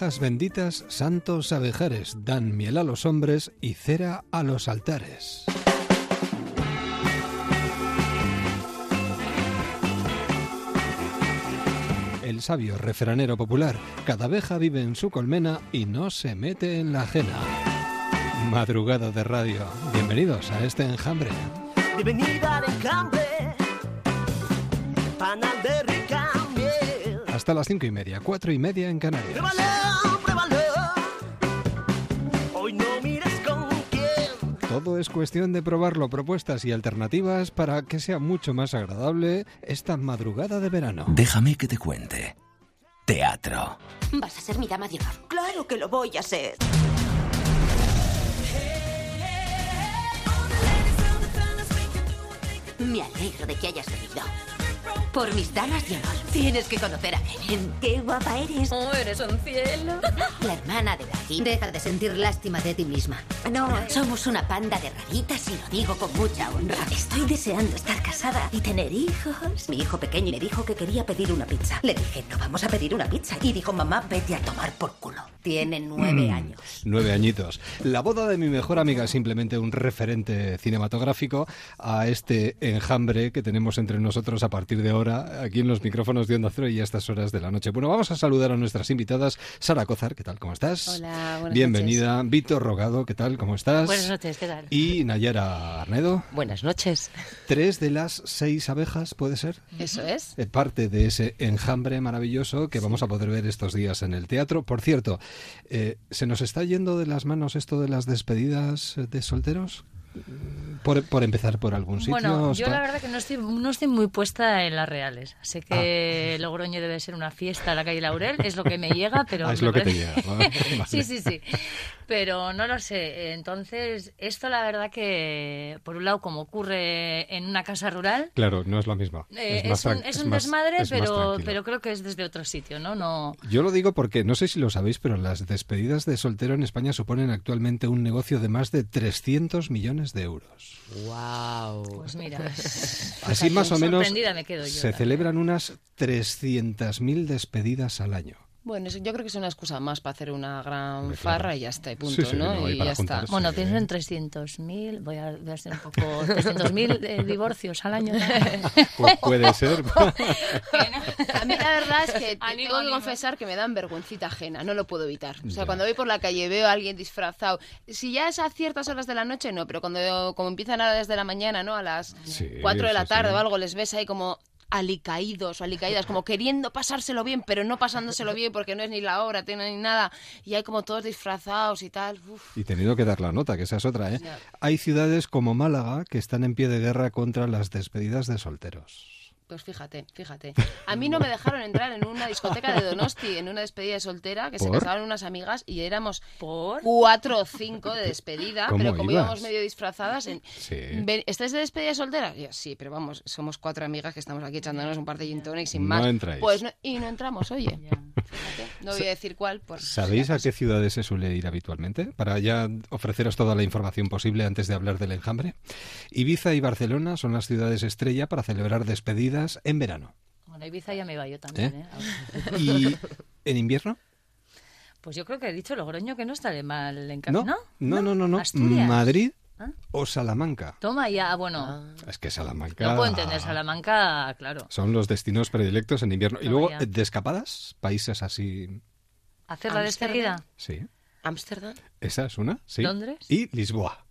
Benditas, santos abejares, dan miel a los hombres y cera a los altares. El sabio refranero popular, cada abeja vive en su colmena y no se mete en la ajena. Madrugada de radio, bienvenidos a este enjambre. Bienvenida al enjambre, panal de rica miel. Hasta las cinco y media, cuatro y media en Canarias. Pruébalo, pruébalo. Hoy no mires con quién. Todo es cuestión de probarlo, propuestas y alternativas para que sea mucho más agradable esta madrugada de verano. Déjame que te cuente. Teatro. Vas a ser mi dama de honor. Claro que lo voy a hacer. Me alegro de que hayas venido. Por mis damas de honor. Tienes que conocer a Helen. ¡Qué guapa eres! Oh, eres un cielo. La hermana de Daddy. Deja de sentir lástima de ti misma. No, Somos una panda de raritas y lo digo con mucha honra. estoy deseando estar casada y tener hijos. Mi hijo pequeño me dijo que quería pedir una pizza. Le dije, no vamos a pedir una pizza. Y dijo, mamá, vete a tomar por culo. Tiene nueve años. Nueve añitos. La boda de mi mejor amiga es simplemente un referente cinematográfico a este enjambre que tenemos entre nosotros a partir de ahora, aquí en los micrófonos de Onda Cero y a estas horas de la noche. Bueno, vamos a saludar a nuestras invitadas. Sara Cozar, ¿qué tal? ¿Cómo estás? Hola, buenas Bienvenida. Víctor Rogado, ¿qué tal? ¿Cómo estás? Buenas noches, ¿qué tal? Y Nayara Arnedo. Buenas noches. Tres de las seis abejas, ¿puede ser? Eso es. Eh, parte de ese enjambre maravilloso que vamos a poder ver estos días en el teatro. Por cierto, eh, ¿se nos está yendo de las manos esto de las despedidas de solteros? Por, por empezar por algún sitio. Bueno, ¿os yo la verdad que no estoy, no estoy muy puesta en las reales. Sé que Ah. Logroño debe ser una fiesta en la calle Laurel, es lo que me llega, pero... Ah, es lo que te parece- llega, ¿no? Vale. sí, sí, sí. Pero no lo sé. Entonces, esto la verdad que, por un lado, como ocurre en una casa rural, Claro, no es lo mismo. eh, es, un, tran- es es un más- desmadre, más pero, creo que es desde otro sitio, ¿no? no Yo lo digo porque no sé si lo sabéis, pero las despedidas de soltero en España suponen actualmente un negocio de más de 300 millones de euros. Pues mira. Así más o menos Sorprendida me quedo yo. se la celebran unas 300.000 despedidas al año. Bueno, yo creo que es una excusa más para hacer una gran claro. farra y ya está, y punto, Sí, sí, ¿no? y ya está. Bueno, pienso en 300.000, voy a, voy a ser un poco... 300.000 eh, divorcios al año. Pues puede ser. A mí la verdad es que tengo que ánimo. confesar que me dan vergüencita ajena, no lo puedo evitar. O sea, Ya. cuando voy por la calle veo a alguien disfrazado, si ya es a ciertas horas de la noche, no, pero cuando como empiezan a desde la mañana, ¿no? A las Sí, 4 de la tarde sí. o algo, les ves ahí como alicaídos o alicaídas, como queriendo pasárselo bien, pero no pasándoselo bien porque no es ni la tiene ni nada, y hay como todos disfrazados y tal. Uf. Y tenido que dar la nota, que esa es otra, ¿eh? Hay ciudades como Málaga que están en pie de guerra contra las despedidas de solteros. Pues fíjate, fíjate. A mí no me dejaron entrar en una discoteca de Donosti, en una despedida de soltera, que se ¿Por? casaron unas amigas y éramos ¿Por? cuatro o cinco de despedida, ¿Cómo pero como ibas? íbamos medio disfrazadas, en, Sí. "Ven, ¿estáis de despedida de soltera? Yo, sí, pero vamos, somos cuatro amigas que estamos aquí echándonos un par de gin tonic sin No más. entráis. Pues no- y no entramos, oye. Fíjate, no voy a decir cuál. Por, ¿Sabéis a qué ciudades se suele ir habitualmente? Para ya ofreceros toda la información posible antes de hablar del enjambre. Ibiza y Barcelona son las ciudades estrella para celebrar despedidas en verano. Bueno, Ibiza ya me iba yo también, ¿Eh? ¿eh? ¿Y en invierno? Pues yo creo que he dicho Logroño que no estaré mal No, encaminado. no, no, no. no. Asturias. Madrid ¿Ah? o Salamanca. Toma ya, bueno. Es que Salamanca... No puedo entender Salamanca, claro. Son los destinos predilectos en invierno. Y No, luego, ya. de escapadas, países así... Hacer la despedida. Sí. Ámsterdam. Esa es una, sí. ¿Londres? Y Lisboa.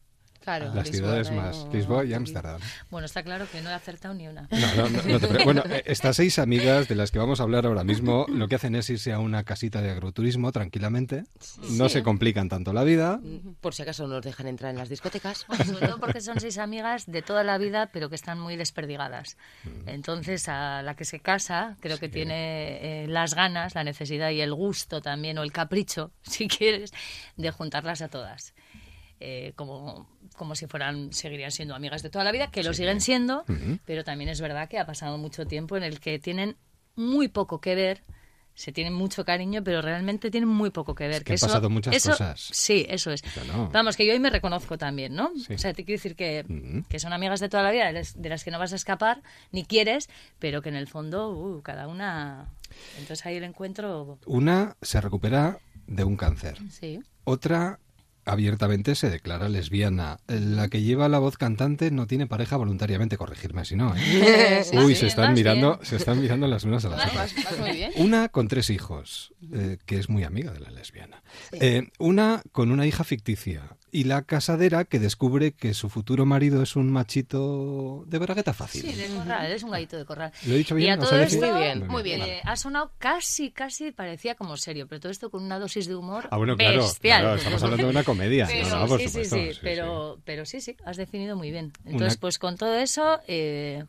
Claro, Las Lisboa, ciudades más. Lisboa y Ámsterdam. Bueno, está claro que no he acertado ni una. No, no, no, no te pre- bueno, eh, estas seis amigas de las que vamos a hablar ahora mismo, lo que hacen es irse a una casita de agroturismo tranquilamente. No se complican tanto la vida. Por si acaso nos dejan entrar en las discotecas. Bueno, sobre todo porque son seis amigas de toda la vida, pero que están muy desperdigadas. Mm. Entonces, a la que se casa, creo que tiene eh, las ganas, la necesidad y el gusto también, o el capricho, si quieres, de juntarlas a todas. Eh, como, como si fueran, seguirían siendo amigas de toda la vida, que lo siguen siendo, pero también es verdad que ha pasado mucho tiempo en el que tienen muy poco que ver. Se tienen mucho cariño, pero realmente tienen muy poco que ver. que han eso- pasado muchas eso- cosas. Sí, eso es. Vamos, que yo ahí me reconozco también, ¿no? Sí. O sea, te quiero decir que, que son amigas de toda la vida, de las, de las que no vas a escapar, ni quieres, pero que en el fondo, uh, cada una... Entonces ahí el encuentro... Una se recupera de un cáncer. Sí. Otra abiertamente se declara lesbiana. La que lleva la voz cantante no tiene pareja voluntariamente, corregirme si no. ¿eh? Sí, Uy, se están mirando, bien. se están mirando las unas a las otras. bien. Una con tres hijos, eh, que es muy amiga de la lesbiana. Eh, una con una hija ficticia. Y la casadera que descubre que su futuro marido es un machito de bragueta fácil. Sí, de corral, es un gallito de corral. ¿Lo he dicho bien? Y a. Muy bien, muy bien. eh, ha sonado casi, casi, parecía como serio, pero todo esto con una dosis de humor Ah, bueno, claro, bestial. claro, estamos hablando de una comedia. Pero, No, no, por sí, sí, supuesto, sí, sí, pero, pero sí, sí, has definido muy bien. Entones, Una- pues con todo eso, eh,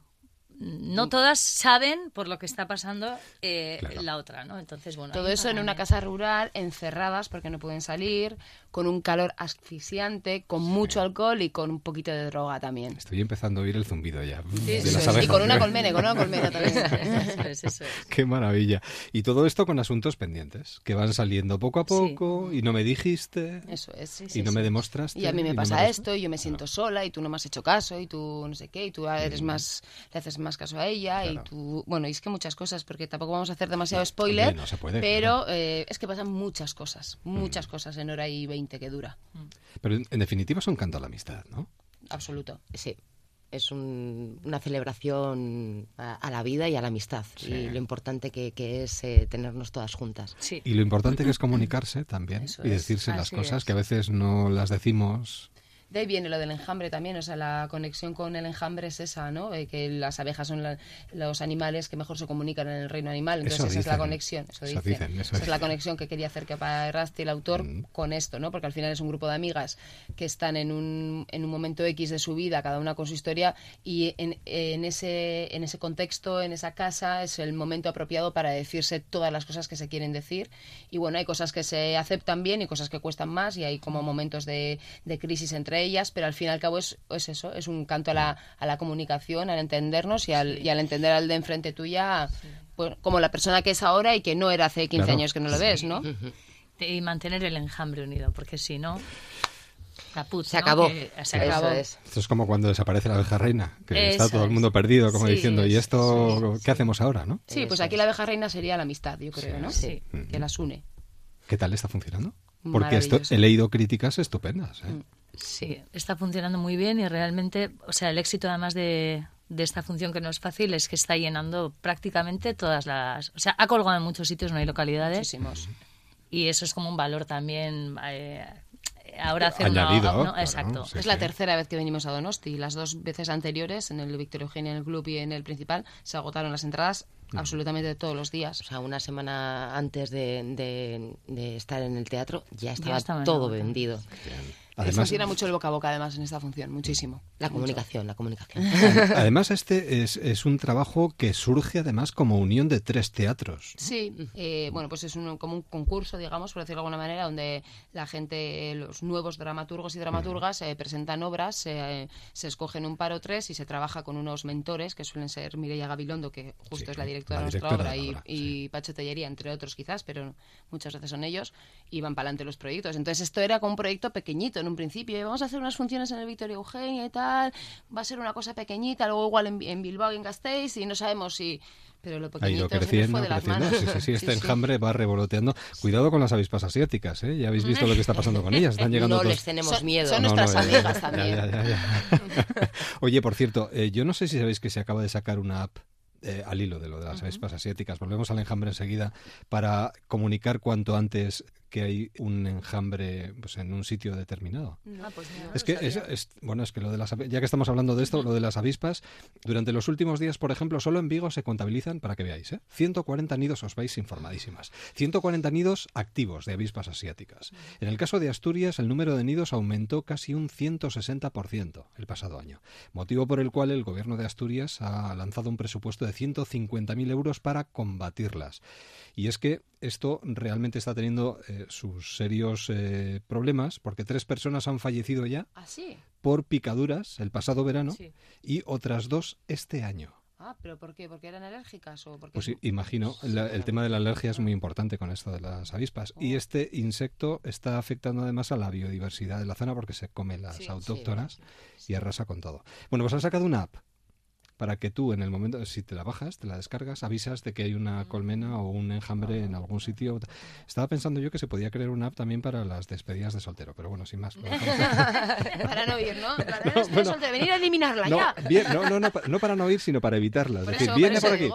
no todas saben por lo que está pasando eh, Claro. la otra, ¿no? Entonces, bueno. Todo eso en una casa rural, encerradas porque no pueden salir, con un calor asfixiante, con mucho alcohol y con un poquito de droga también. Estoy empezando a oír el zumbido ya. de Eso las es. abejas. Y con una colmena, con una colmena también. Eso es, eso es. Qué maravilla. Y todo esto con asuntos pendientes, que van saliendo poco a poco y no me dijiste Eso es. y no me demostraste. Y a mí me no pasa esto, y yo me siento sola, y tú no me has hecho caso, y tú no sé qué, y tú eres más, le haces más caso a ella, Claro. y tú, bueno, y es que muchas cosas, porque tampoco vamos a hacer demasiado spoiler, no se puede, pero eh, es que pasan muchas cosas, muchas cosas en hora y veinte que dura, Pero en, en definitiva es un canto a la amistad, ¿no? absoluto. Sí, es un- una celebración a, a la vida y a la amistad. Y lo importante que, que es eh, tenernos todas juntas. Sí. Y lo importante que es comunicarse también Eso y es, decirse las así cosas es. que a veces no las decimos. De ahí viene lo del enjambre también, o sea, la conexión con el enjambre es esa, ¿no? Eh, que las abejas son la- los animales que mejor se comunican en el reino animal, entonces Eso esa es la dicen. conexión, eso, Eso dicen. dicen, eso esa es la dicen. conexión que quería hacer Errasti, el autor, Mm. con esto, ¿no? Porque al final es un grupo de amigas que están en un, en un momento X de su vida, cada una con su historia, y en, en ese, en ese contexto, en esa casa, es el momento apropiado para decirse todas las cosas que se quieren decir. Y bueno, hay cosas que se aceptan bien y cosas que cuestan más, y hay como momentos de, de crisis entre ellas, pero al fin y al cabo es, es eso, es un canto a la, a la comunicación, al entendernos y al, y al entender al de enfrente tuya, pues, como la persona que es ahora y que no era hace 15 Claro. años que no lo ves, ¿no? Y mantener el enjambre unido, porque si no. caput, Se ¿no? acabó. Que se Eso acabó. es. Esto es como cuando desaparece la abeja reina, que está todo el mundo perdido, como Sí, diciendo, ¿y es- esto sí, qué hacemos ahora, no? Sí, pues aquí la abeja reina sería la amistad, yo creo, ¿no? Sí. Que las une. ¿Qué tal está funcionando? Porque esto, he leído críticas estupendas. ¿eh? Sí, está funcionando muy bien y realmente, o sea, el éxito además de, de esta función que no es fácil es que está llenando prácticamente todas las... O sea, ha colgado en muchos sitios, no hay localidades. Muchísimos. Y eso es como un valor también. eh, ahora hacer una- Añadido, no, claro, exacto. sí. es la tercera vez que venimos a Donosti. Las dos veces anteriores, en el Victoria Eugenia, en el club y en el principal, se agotaron las entradas absolutamente todos los días. O sea, una semana antes de, de- de estar en el teatro ya estaba todo vendido. Además, Funciona mucho el boca a boca, además, en esta función, muchísimo. La Mucho. comunicación, la comunicación. además este es, es un trabajo que surge además como unión de tres teatros. Sí, eh, bueno, pues es un, como un concurso, digamos, por decirlo de alguna manera, donde la gente, los nuevos dramaturgos y dramaturgas eh, presentan obras, eh, se escogen un par o tres y se trabaja con unos mentores, que suelen ser Mireia Gabilondo, que justo Sí, es la directora la de nuestra obra, y, y Pacho Tellería, entre otros quizás, pero muchas veces son ellos, y van para adelante los proyectos. Entonces esto era como un proyecto pequeñito en un principio, y vamos a hacer unas funciones en el Victoria Eugenia y tal, va a ser una cosa pequeñita, luego igual en, en Bilbao y en Gasteiz, y no sabemos si... Pero lo Ha pequeñito ido creciendo, fue de las creciendo. manos. Sí, sí, sí, este Sí, enjambre va revoloteando. Cuidado con las avispas asiáticas, ¿eh? Ya habéis visto lo que está pasando con ellas. Están llegando no todos- les tenemos Son- miedo. son No, nuestras amigas ya, también. ya, ya, ya. Oye, por cierto, eh, yo no sé si sabéis que se acaba de sacar una app eh, al hilo de lo de las avispas asiáticas. Volvemos al enjambre enseguida para comunicar cuanto antes que hay un enjambre pues, en un sitio determinado. Ah, pues Es que es, es- bueno, es que lo de las ya que estamos hablando de esto, lo de las avispas, durante los últimos días, por ejemplo, solo en Vigo se contabilizan, para que veáis, ¿eh? 140 nidos, os vais informadísimas. 140 nidos activos de avispas asiáticas. En el caso de Asturias, el número de nidos aumentó casi un 160% el pasado año, motivo por el cual el gobierno de Asturias ha lanzado un presupuesto de 150.000 euros para combatirlas. Y es que esto realmente está teniendo eh, sus serios eh, problemas, porque tres personas han fallecido ya ¿Ah, sí? por picaduras el pasado verano Sí. y otras dos este año. Ah, ¿pero por qué? ¿Porque eran alérgicas o porque Pues i- imagino, la- el tema de la alergia es muy importante con esto de las avispas. Y este insecto está afectando además a la biodiversidad de la zona porque se come las Sí, autóctonas y arrasa con todo. Bueno, pues han sacado una app para que tú en el momento, si te la bajas, te la descargas, avisas de que hay una colmena o un enjambre en algún sitio. Estaba pensando yo que se podía crear una app también para las despedidas de soltero, pero bueno, sin más. Para no ir, ¿no? Para No, bueno. venir a eliminarla No, ya. bien, no, no, no, no para no ir, sino para evitarlas. Por Es decir, eso, viene por aquí,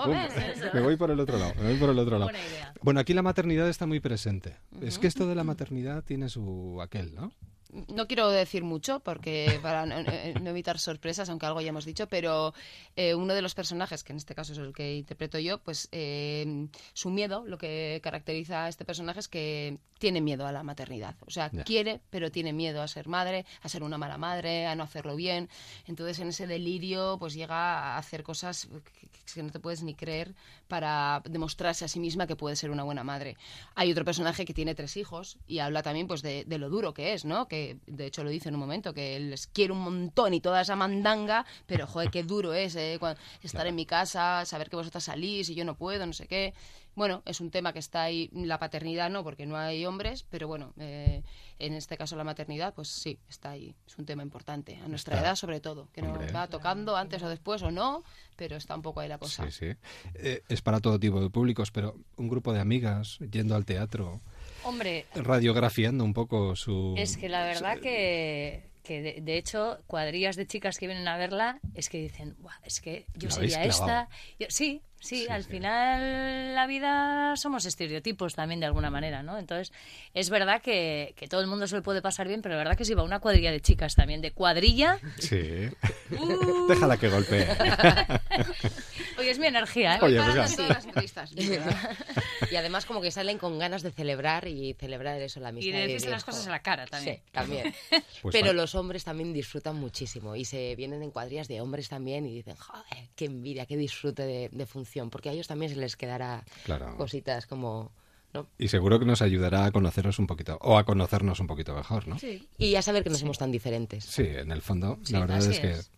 me voy por el otro lado, me voy por el otro lado. Buena idea. Bueno, aquí la maternidad está muy presente. Es que esto de la maternidad tiene su aquel, ¿no? No quiero decir mucho porque para no, eh, no evitar sorpresas, aunque algo ya hemos dicho, pero eh, uno de los personajes, que en este caso es el que interpreto yo, pues eh, su miedo, lo que caracteriza a este personaje es que tiene miedo a la maternidad. O sea, quiere, pero tiene miedo a ser madre, a ser una mala madre, a no hacerlo bien. Entonces, en ese delirio, pues llega a hacer cosas que, que no te puedes ni creer para demostrarse a sí misma que puede ser una buena madre. Hay otro personaje que tiene tres hijos y habla también pues de, de lo duro que es, ¿no? Que de hecho lo dice en un momento, que les quiere un montón y toda esa mandanga, pero joder, qué duro es eh, estar en mi casa, saber que vosotras salís y yo no puedo, no sé qué. Bueno, es un tema que está ahí, la paternidad no, porque no hay hombres, pero bueno, eh, en este caso la maternidad, pues sí, está ahí. Es un tema importante, a nuestra Está. edad sobre todo, que Hombre. nos va tocando antes o después o no, pero está un poco ahí la cosa. Sí, sí. Eh, es para todo tipo de públicos, pero un grupo de amigas yendo al teatro, Hombre, radiografiando un poco su... es que la verdad que, que de, de hecho, cuadrillas de chicas que vienen a verla es que dicen, "Buah, es que yo La sería clavado". esta. Yo- sí, sí, Sí, al sí. final la vida somos estereotipos también de alguna manera, ¿no? Entonces, es verdad que, que todo el mundo se lo puede pasar bien, pero la verdad que si va una cuadrilla de chicas también, de cuadrilla, Sí. Uh. Déjala que golpee. oye, es mi energía, ¿eh? Oye, pues en ya. todas las entrevistas. y además como que salen con ganas de celebrar y celebrar eso, la amistad. Y de decirse decir, las cosas a la cara también. Sí, también. Pues Pero los hombres también disfrutan muchísimo y se vienen en cuadrillas de hombres también y dicen, joder, qué envidia, qué disfrute de, de función, porque a ellos también se les quedará Claro. cositas como... ¿no? Y seguro que nos ayudará a conoceros un poquito, o a conocernos un poquito mejor, ¿no? Sí. Y a saber que no somos tan diferentes. Sí, en el fondo, Sí, la verdad es que es.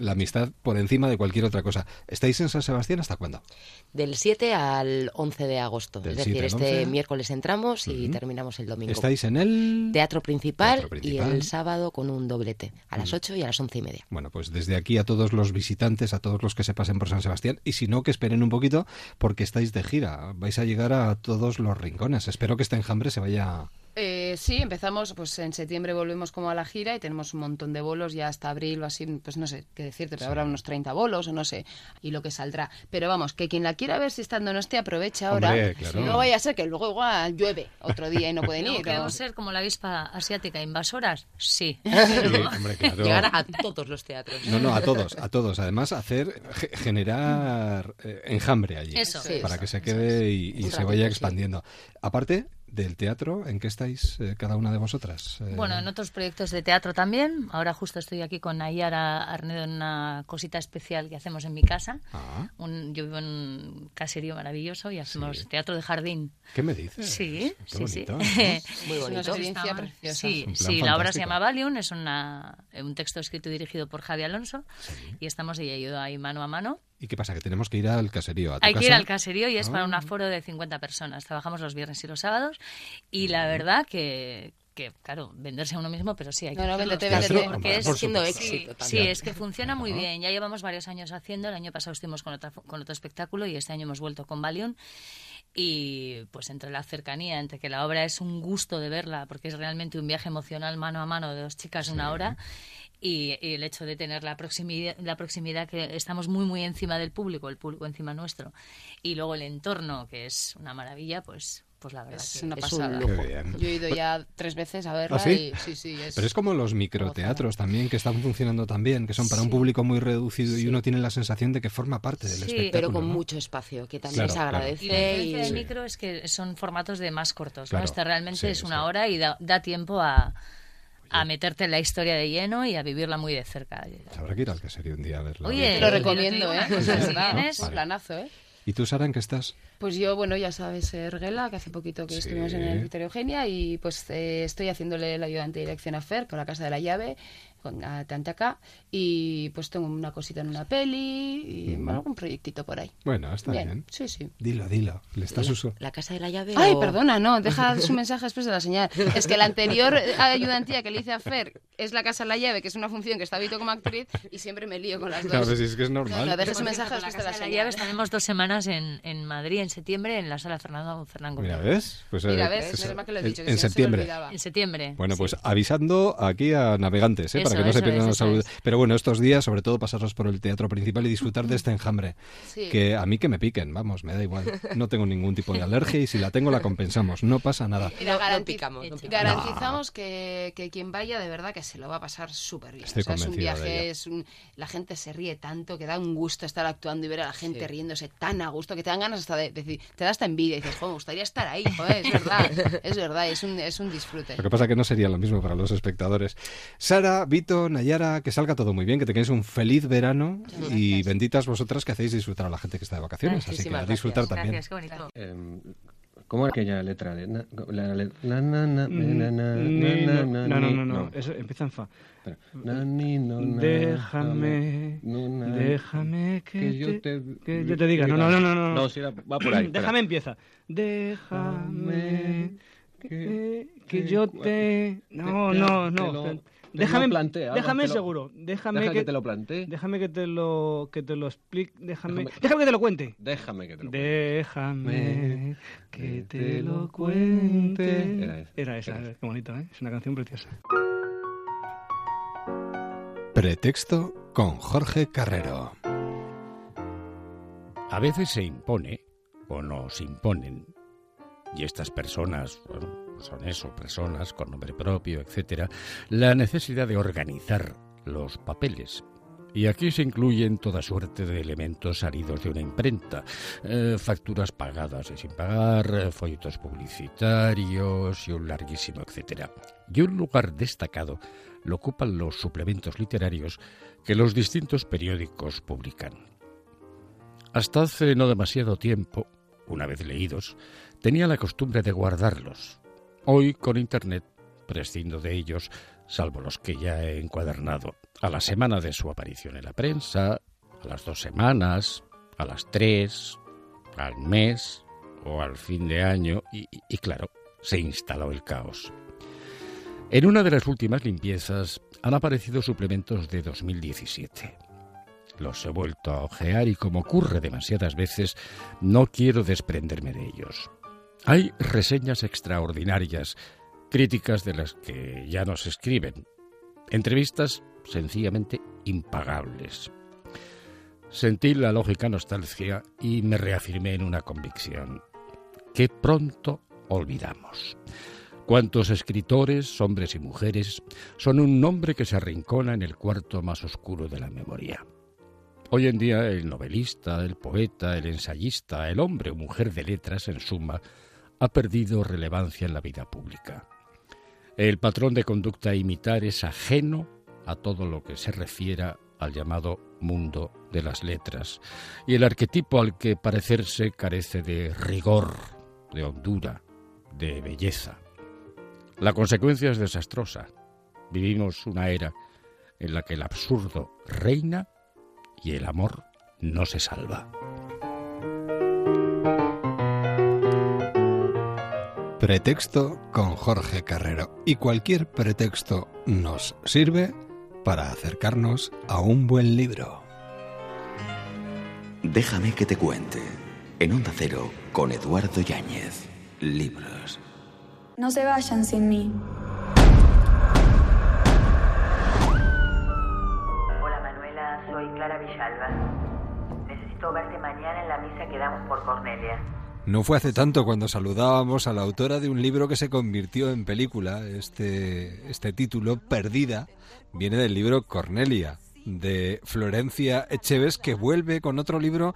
la amistad por encima de cualquier otra cosa. ¿Estáis en San Sebastián hasta cuándo? Del 7 al 11 de agosto. Del es decir, 7 al este 11. miércoles entramos y terminamos el domingo. ¿Estáis en el...? Teatro principal, Teatro principal. y el sábado con un doblete, a las 8 y a las 11 y media. Bueno, pues desde aquí a todos los visitantes, a todos los que se pasen por San Sebastián, y si no, que esperen un poquito, porque estáis de gira. Vais a llegar a todos los rincones. Espero que este enjambre se vaya... Eh, sí, empezamos, pues en septiembre volvemos como a la gira y tenemos un montón de bolos ya hasta abril o así, pues no sé qué decirte, pero habrá unos 30 bolos o no sé, y lo que saldrá. Pero vamos, que quien la quiera ver si está en Donosti aproveche ahora. Hombre, claro. No vaya a ser que luego igual llueve otro día y no pueden ¿Luego ir. queremos o- ser como la avispa asiática, invasoras? Sí. Sí, hombre, claro. Llegar a todos los teatros. No, no, a todos, a todos. Además, hacer, ge- generar eh, enjambre allí. Eso. Sí, para eso, que se quede y, se vaya sí. expandiendo. Aparte del teatro, ¿en qué estáis eh, cada una de vosotras? Eh, Bueno, en otros proyectos de teatro también. Ahora justo estoy aquí con Nayara Arnedo en una cosita especial que hacemos en mi casa. Ah, Un- yo vivo en un caserío maravilloso y hacemos Sí. teatro de jardín. ¿Qué me dices? Sí, Qué sí, sí. bonito. Muy Es una bonito. experiencia Estaban- preciosa. Sí, sí, la obra se llama Valium, es una, un texto escrito y dirigido por Javi Alonso y estamos ella y yo ahí mano a mano. ¿Y qué pasa? Que tenemos que ir al caserío. A tu Hay que ir al caserío y es para un Ah. aforo de 50 personas. Trabajamos los viernes y los sábados y la verdad que, que, claro, venderse a uno mismo, pero sí hay que No, no, véndete, véndete. Porque es siendo. Sí, éxito sí, es que funciona muy bien. Ya llevamos varios años haciendo. El año pasado estuvimos con, otra, con otro espectáculo y este año hemos vuelto con Valium. Y pues entre la cercanía, entre que la obra es un gusto de verla, porque es realmente un viaje emocional mano a mano de dos chicas una hora, y, y el hecho de tener la proximidad, la proximidad que estamos muy muy encima del público, el público encima nuestro, y luego el entorno, que es una maravilla, pues pues la verdad Es que- una es pasada. un lujo. Qué bien. Yo he ido ya tres veces a verla ¿Ah, sí? y sí, sí, es... Pero es como los microteatros también, que están funcionando también, que son para un público muy reducido y uno tiene la sensación de que forma parte del Sí. espectáculo. Pero con ¿no? mucho espacio, que también Claro, se claro. agradece. Y diferencia y- del micro es que son formatos de más cortos, Claro, ¿no? Este realmente sí, es una sí. hora y da, da tiempo a, a meterte en la historia de lleno y a vivirla muy de cerca. Habrá que ir al caserío un día a. Oye, Te lo recomiendo, ¿eh? cosa, si vienes- un planazo, ¿eh? ¿Y tú, Sara, en qué estás? Pues yo, bueno, ya sabes, Erguela, que hace poquito que Sí. estuvimos en el Victoria Eugenia y pues eh, estoy haciéndole la ayudante de dirección a Fer con la Casa de la Llave, con a Tantacá y pues tengo una cosita en una peli y bueno, algún proyectito por ahí. Bueno, está bien. Bien, sí, sí. Dilo, dilo. Le estás uso. La casa de la llave. Ay, o- perdona, no, deja su mensaje después de la señal. Es que la anterior ayudantía que le hice a Fer es la Casa de la Llave, que es una función que está habito como actriz y siempre me lío con las dos. Claro, pues es que es No, normal. no, deje su Por mensaje después la de la Casa de señal. Llaves tenemos dos semanas en, en Madrid, en septiembre, en la sala Fernando Fernán Mira. ¿ves? Pues, Mira, eh, ves, que lo he en- dicho, que en si no se me septiembre. olvidaba. En septiembre. Bueno, sí. pues avisando aquí a navegantes, ¿eh? Para que no se pierdan es, la salud. es. Pero bueno, estos días, sobre todo, pasarlos por el teatro principal y disfrutar de este enjambre. Sí. Que a mí que me piquen, vamos, me da igual. No tengo ningún tipo de alergia y si la tengo la compensamos. No pasa nada. Mira, No- no garanti- picamos, no picamos. Garantizamos que, que quien vaya de verdad que se lo va a pasar súper bien. Estoy O sea, es un viaje, es un, la gente se ríe tanto que da un gusto estar actuando y ver a la gente riéndose tan a gusto que te dan ganas hasta de decir, te da hasta envidia y dices, joder, me gustaría estar ahí, joder, es verdad, es verdad, es un, es un disfrute. Lo que pasa que no sería lo mismo para los espectadores. Sara, Vito, Nayara, que salga todo muy bien, que tengáis un feliz verano y benditas vosotras que hacéis disfrutar a la gente que está de vacaciones. Así que a disfrutar gracias. también. Gracias, qué bonito. Em, ¿Cómo era aquella letra? la- la- la- na- na- na- na- ni- na- no, no, no, no, no, eso empieza en fa. Espera. Na- ni- no, na- Déjame, no, na- déjame que, que yo te, que yo te diga. No, no, no, no, no. No, sí, era- va por ahí. espera. Déjame empieza. Déjame que, que yo te. No, no, te no. Déjame, plantea, déjame lo- seguro. Déjame Deja que, que te lo plantee. Déjame que te lo que te lo explique. Déjame, Déjame- déjame que te lo cuente. Déjame que te lo Déjame que te lo cuente. Era esa, Era esa, era esa. qué bonito, ¿eh? Es una canción preciosa. Pretexto con Jorge Carrero. A veces se impone o nos imponen, y estas personas bueno, son eso, personas con nombre propio, etcétera, la necesidad de organizar los papeles. Y aquí se incluyen toda suerte de elementos salidos de una imprenta, eh, facturas pagadas y sin pagar, eh, folletos publicitarios y un larguísimo etcétera. Y un lugar destacado lo ocupan los suplementos literarios que los distintos periódicos publican. Hasta hace no demasiado tiempo, una vez leídos, tenía la costumbre de guardarlos. Hoy, con Internet, prescindo de ellos, salvo los que ya he encuadernado, a la semana de su aparición en la prensa, a las dos semanas, a las tres, al mes o al fin de año, y, y- claro, se instaló el caos. En una de las últimas limpiezas han aparecido suplementos de 2017. Los he vuelto a ojear y como ocurre demasiadas veces, no quiero desprenderme de ellos. Hay reseñas extraordinarias, críticas de las que ya nos escriben, entrevistas sencillamente impagables. Sentí la lógica nostalgia y me reafirmé en una convicción, que pronto olvidamos. Cuántos escritores, hombres y mujeres, son un nombre que se arrincona en el cuarto más oscuro de la memoria. Hoy en día el novelista, el poeta, el ensayista, el hombre o mujer de letras, en suma, ha perdido relevancia en la vida pública. El patrón de conducta a imitar es ajeno a todo lo que se refiera al llamado mundo de las letras, y el arquetipo al que parecerse carece de rigor, de hondura, de belleza. La consecuencia es desastrosa. Vivimos una era en la que el absurdo reina y el amor no se salva. Pretexto con Jorge Carrero. Y cualquier pretexto nos sirve para acercarnos a un buen libro. Déjame que te cuente. En Onda Cero, con Eduardo Yáñez. Libros. No se vayan sin mí. Hola Manuela, soy Clara Villalba. Necesito verte mañana en la misa que damos por Cornelia. No fue hace tanto cuando saludábamos a la autora de un libro que se convirtió en película. Este, este título, Perdida, viene del libro Cornelia, de Florencia Echeves, que vuelve con otro libro,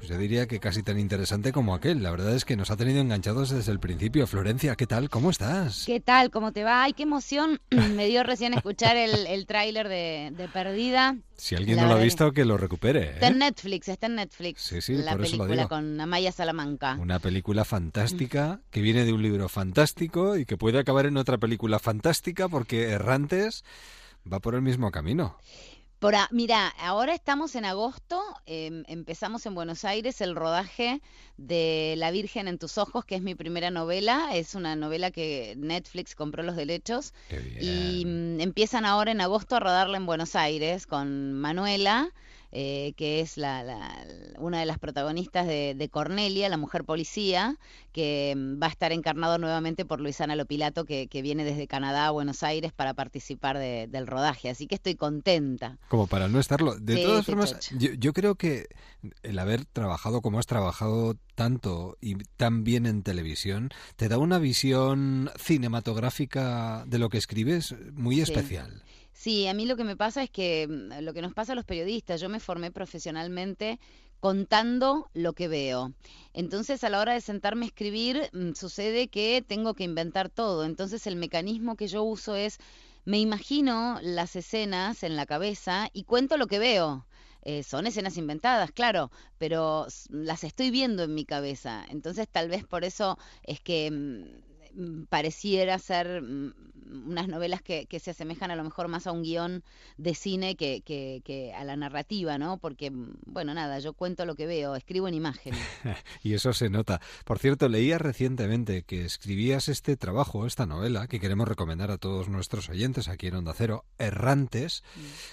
pues yo diría que casi tan interesante como aquel. La verdad es que nos ha tenido enganchados desde el principio. Florencia, ¿qué tal? ¿Cómo estás? ¿Qué tal? ¿Cómo te va? Ay, qué emoción. Me dio recién escuchar el, el tráiler de, de Perdida. Si alguien La no lo ha visto, que lo recupere. Está en ¿eh? Netflix, está en Netflix. Sí, sí, la por eso lo película digo. con Amaya Salamanca. Una película fantástica que viene de un libro fantástico y que puede acabar en otra película fantástica porque Errantes va por el mismo camino. Por a- mira, ahora estamos en agosto, em, empezamos en Buenos Aires el rodaje de La Virgen en tus ojos, que es mi primera novela, es una novela que Netflix compró los derechos. Y mm, empiezan ahora en agosto a rodarla en Buenos Aires con Manuela, eh, que es la, la- una de las protagonistas de, de Cornelia, la mujer policía, que mm, va a estar encarnado nuevamente por Luisana Lopilato, que, que viene desde Canadá a Buenos Aires para participar de- del rodaje. Así que estoy contenta. Como para no estarlo. De Sí, todas formas, yo, yo creo que el haber trabajado como has trabajado tanto y tan bien en televisión te da una visión cinematográfica de lo que escribes muy Sí. especial. Sí, a mí lo que me pasa es que mm, lo que nos pasa a los periodistas, yo me formé profesionalmente contando lo que veo. Entonces, a la hora de sentarme a escribir, mm, sucede que tengo que inventar todo. Entonces, el mecanismo que yo uso es, me imagino las escenas en la cabeza y cuento lo que veo. Eh, son escenas inventadas, claro, pero las estoy viendo en mi cabeza. Entonces, tal vez por eso es que mm, pareciera ser mm, unas novelas que, que se asemejan a lo mejor más a un guion de cine que, que, que a la narrativa, ¿no? Porque, mm, bueno, nada, yo cuento lo que veo, escribo en imágenes. Y eso se nota. Por cierto, leía recientemente que escribías este trabajo, esta novela, que queremos recomendar a todos nuestros oyentes aquí en Onda Cero, Errantes,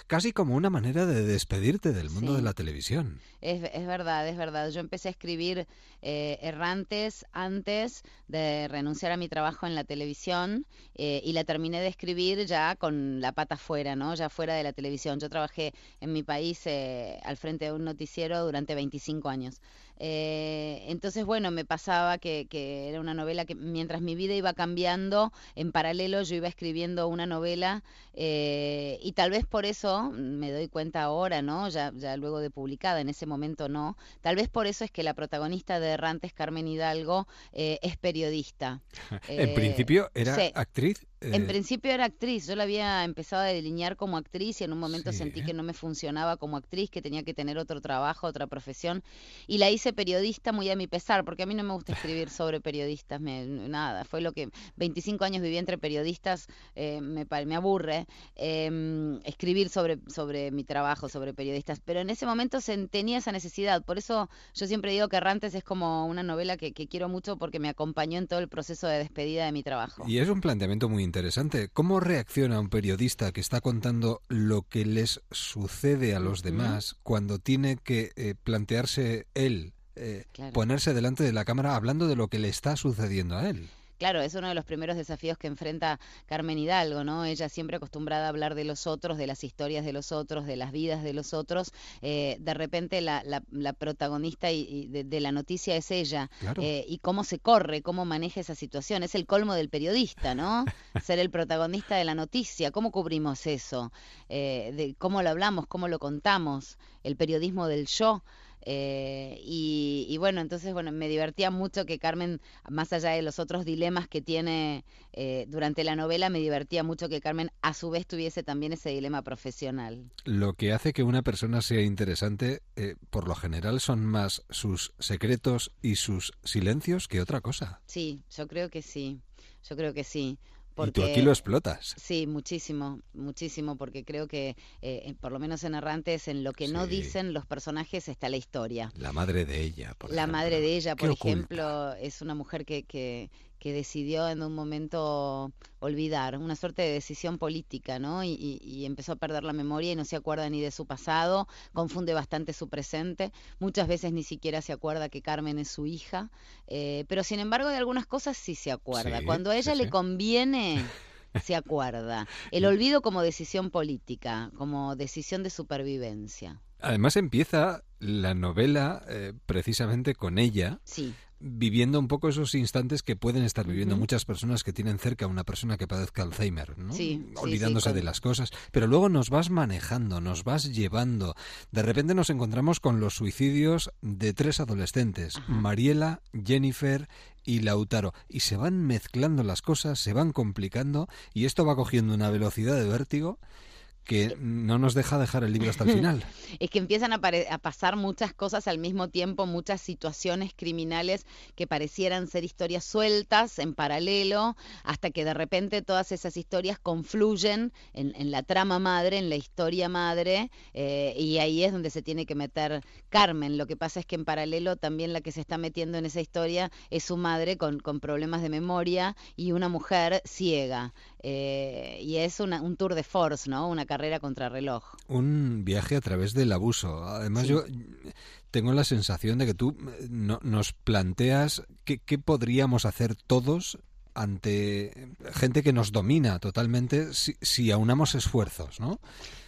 casi como una manera de despedirte del mundo Sí. de la televisión. Es, es verdad, es verdad. Yo empecé a escribir eh, errantes antes de renunciar a mi trabajo en la televisión eh, y la terminé de escribir ya con la pata fuera, ¿no? Ya fuera de la televisión. Yo trabajé en mi país eh, al frente de un noticiero durante 25 años. Eh, entonces, bueno, me pasaba que, que era una novela que mientras mi vida iba cambiando, en paralelo yo iba escribiendo una novela eh, y tal vez por eso me doy cuenta ahora, ¿no? Ya, ya luego de publicada, en ese momento no. Tal vez por eso es que la protagonista de Errantes, Carmen Hidalgo, eh, es periodista. en principio era sí. actriz. Eh, En principio era actriz, yo la había empezado a delinear como actriz y en un momento Sí. sentí que no me funcionaba como actriz, que tenía que tener otro trabajo, otra profesión y la hice periodista muy a mi pesar, porque a mí no me gusta escribir sobre periodistas, me- nada, fue lo que 25 años viví entre periodistas, eh, me, me aburre eh, escribir sobre, sobre mi trabajo, sobre periodistas, pero en ese momento se, tenía esa necesidad, por eso yo siempre digo que Errantes es como una novela que, que quiero mucho porque me acompañó en todo el proceso de despedida de mi trabajo. Y es un planteamiento muy interesante. ¿Cómo reacciona un periodista que está contando lo que les sucede a los demás cuando tiene que eh, plantearse él, eh, Claro. ponerse delante de la cámara hablando de lo que le está sucediendo a él? Claro, es uno de los primeros desafíos que enfrenta Carmen Hidalgo, ¿no? Ella siempre acostumbrada a hablar de los otros, de las historias de los otros, de las vidas de los otros. eh, de repente la, la- la protagonista y, y de, de la noticia es ella. Claro. eh, y cómo se corre, cómo maneja esa situación. Es el colmo del periodista, ¿no? Ser el protagonista de la noticia. ¿Cómo cubrimos eso? Eh, de cómo lo hablamos, cómo lo contamos. El periodismo del yo. Eh, y, y bueno, entonces bueno, me divertía mucho que Carmen, más allá de los otros dilemas que tiene eh, durante la novela, me divertía mucho que Carmen a su vez tuviese también ese dilema profesional. Lo que hace que una persona sea interesante, eh, por lo general, son más sus secretos y sus silencios que otra cosa. Sí, yo creo que sí, yo creo que sí. Y tú Porque, aquí lo explotas. Sí, muchísimo, muchísimo, porque creo que, eh, por lo menos en Errantes, en lo que no dicen los personajes está la historia. La madre de ella, por la ejemplo. madre de ella, ¿Qué por oculta? ejemplo, es una mujer que, que, que decidió en un momento olvidar, una suerte de decisión política, ¿no? Y, y- y empezó a perder la memoria y no se acuerda ni de su pasado, confunde bastante su presente, muchas veces ni siquiera se acuerda que Carmen es su hija, eh, pero sin embargo de algunas cosas sí se acuerda. Sí, Cuando a ella sí, le sí. conviene... Se acuerda. El olvido como decisión política, como decisión de supervivencia. Además empieza la novela eh, precisamente con ella Sí. Viviendo un poco esos instantes que pueden estar viviendo muchas personas que tienen cerca a una persona que padezca Alzheimer, ¿no? Sí, olvidándose sí, de las cosas, pero luego nos vas manejando, nos vas llevando. De repente nos encontramos con los suicidios de tres adolescentes, Mariela, Jennifer y Lautaro, y se van mezclando las cosas, se van complicando y esto va cogiendo una velocidad de vértigo que no nos deja dejar el libro hasta el final. Es que empiezan a, pasar muchas cosas al mismo tiempo, muchas situaciones criminales que parecieran ser historias sueltas en paralelo, hasta que de repente todas esas historias confluyen en, la trama madre, en la historia madre, eh, y ahí es donde se tiene que meter Carmen. Lo que pasa es que en paralelo también la que se está metiendo en esa historia es su madre con, problemas de memoria y una mujer ciega. Eh, y es una- un tour de force, ¿no? Una contra reloj. Un viaje a través del abuso. Además, Sí. yo tengo la sensación de que tú eh, no- nos planteas qué, qué podríamos hacer todos ante gente que nos domina totalmente si, si aunamos esfuerzos, ¿no?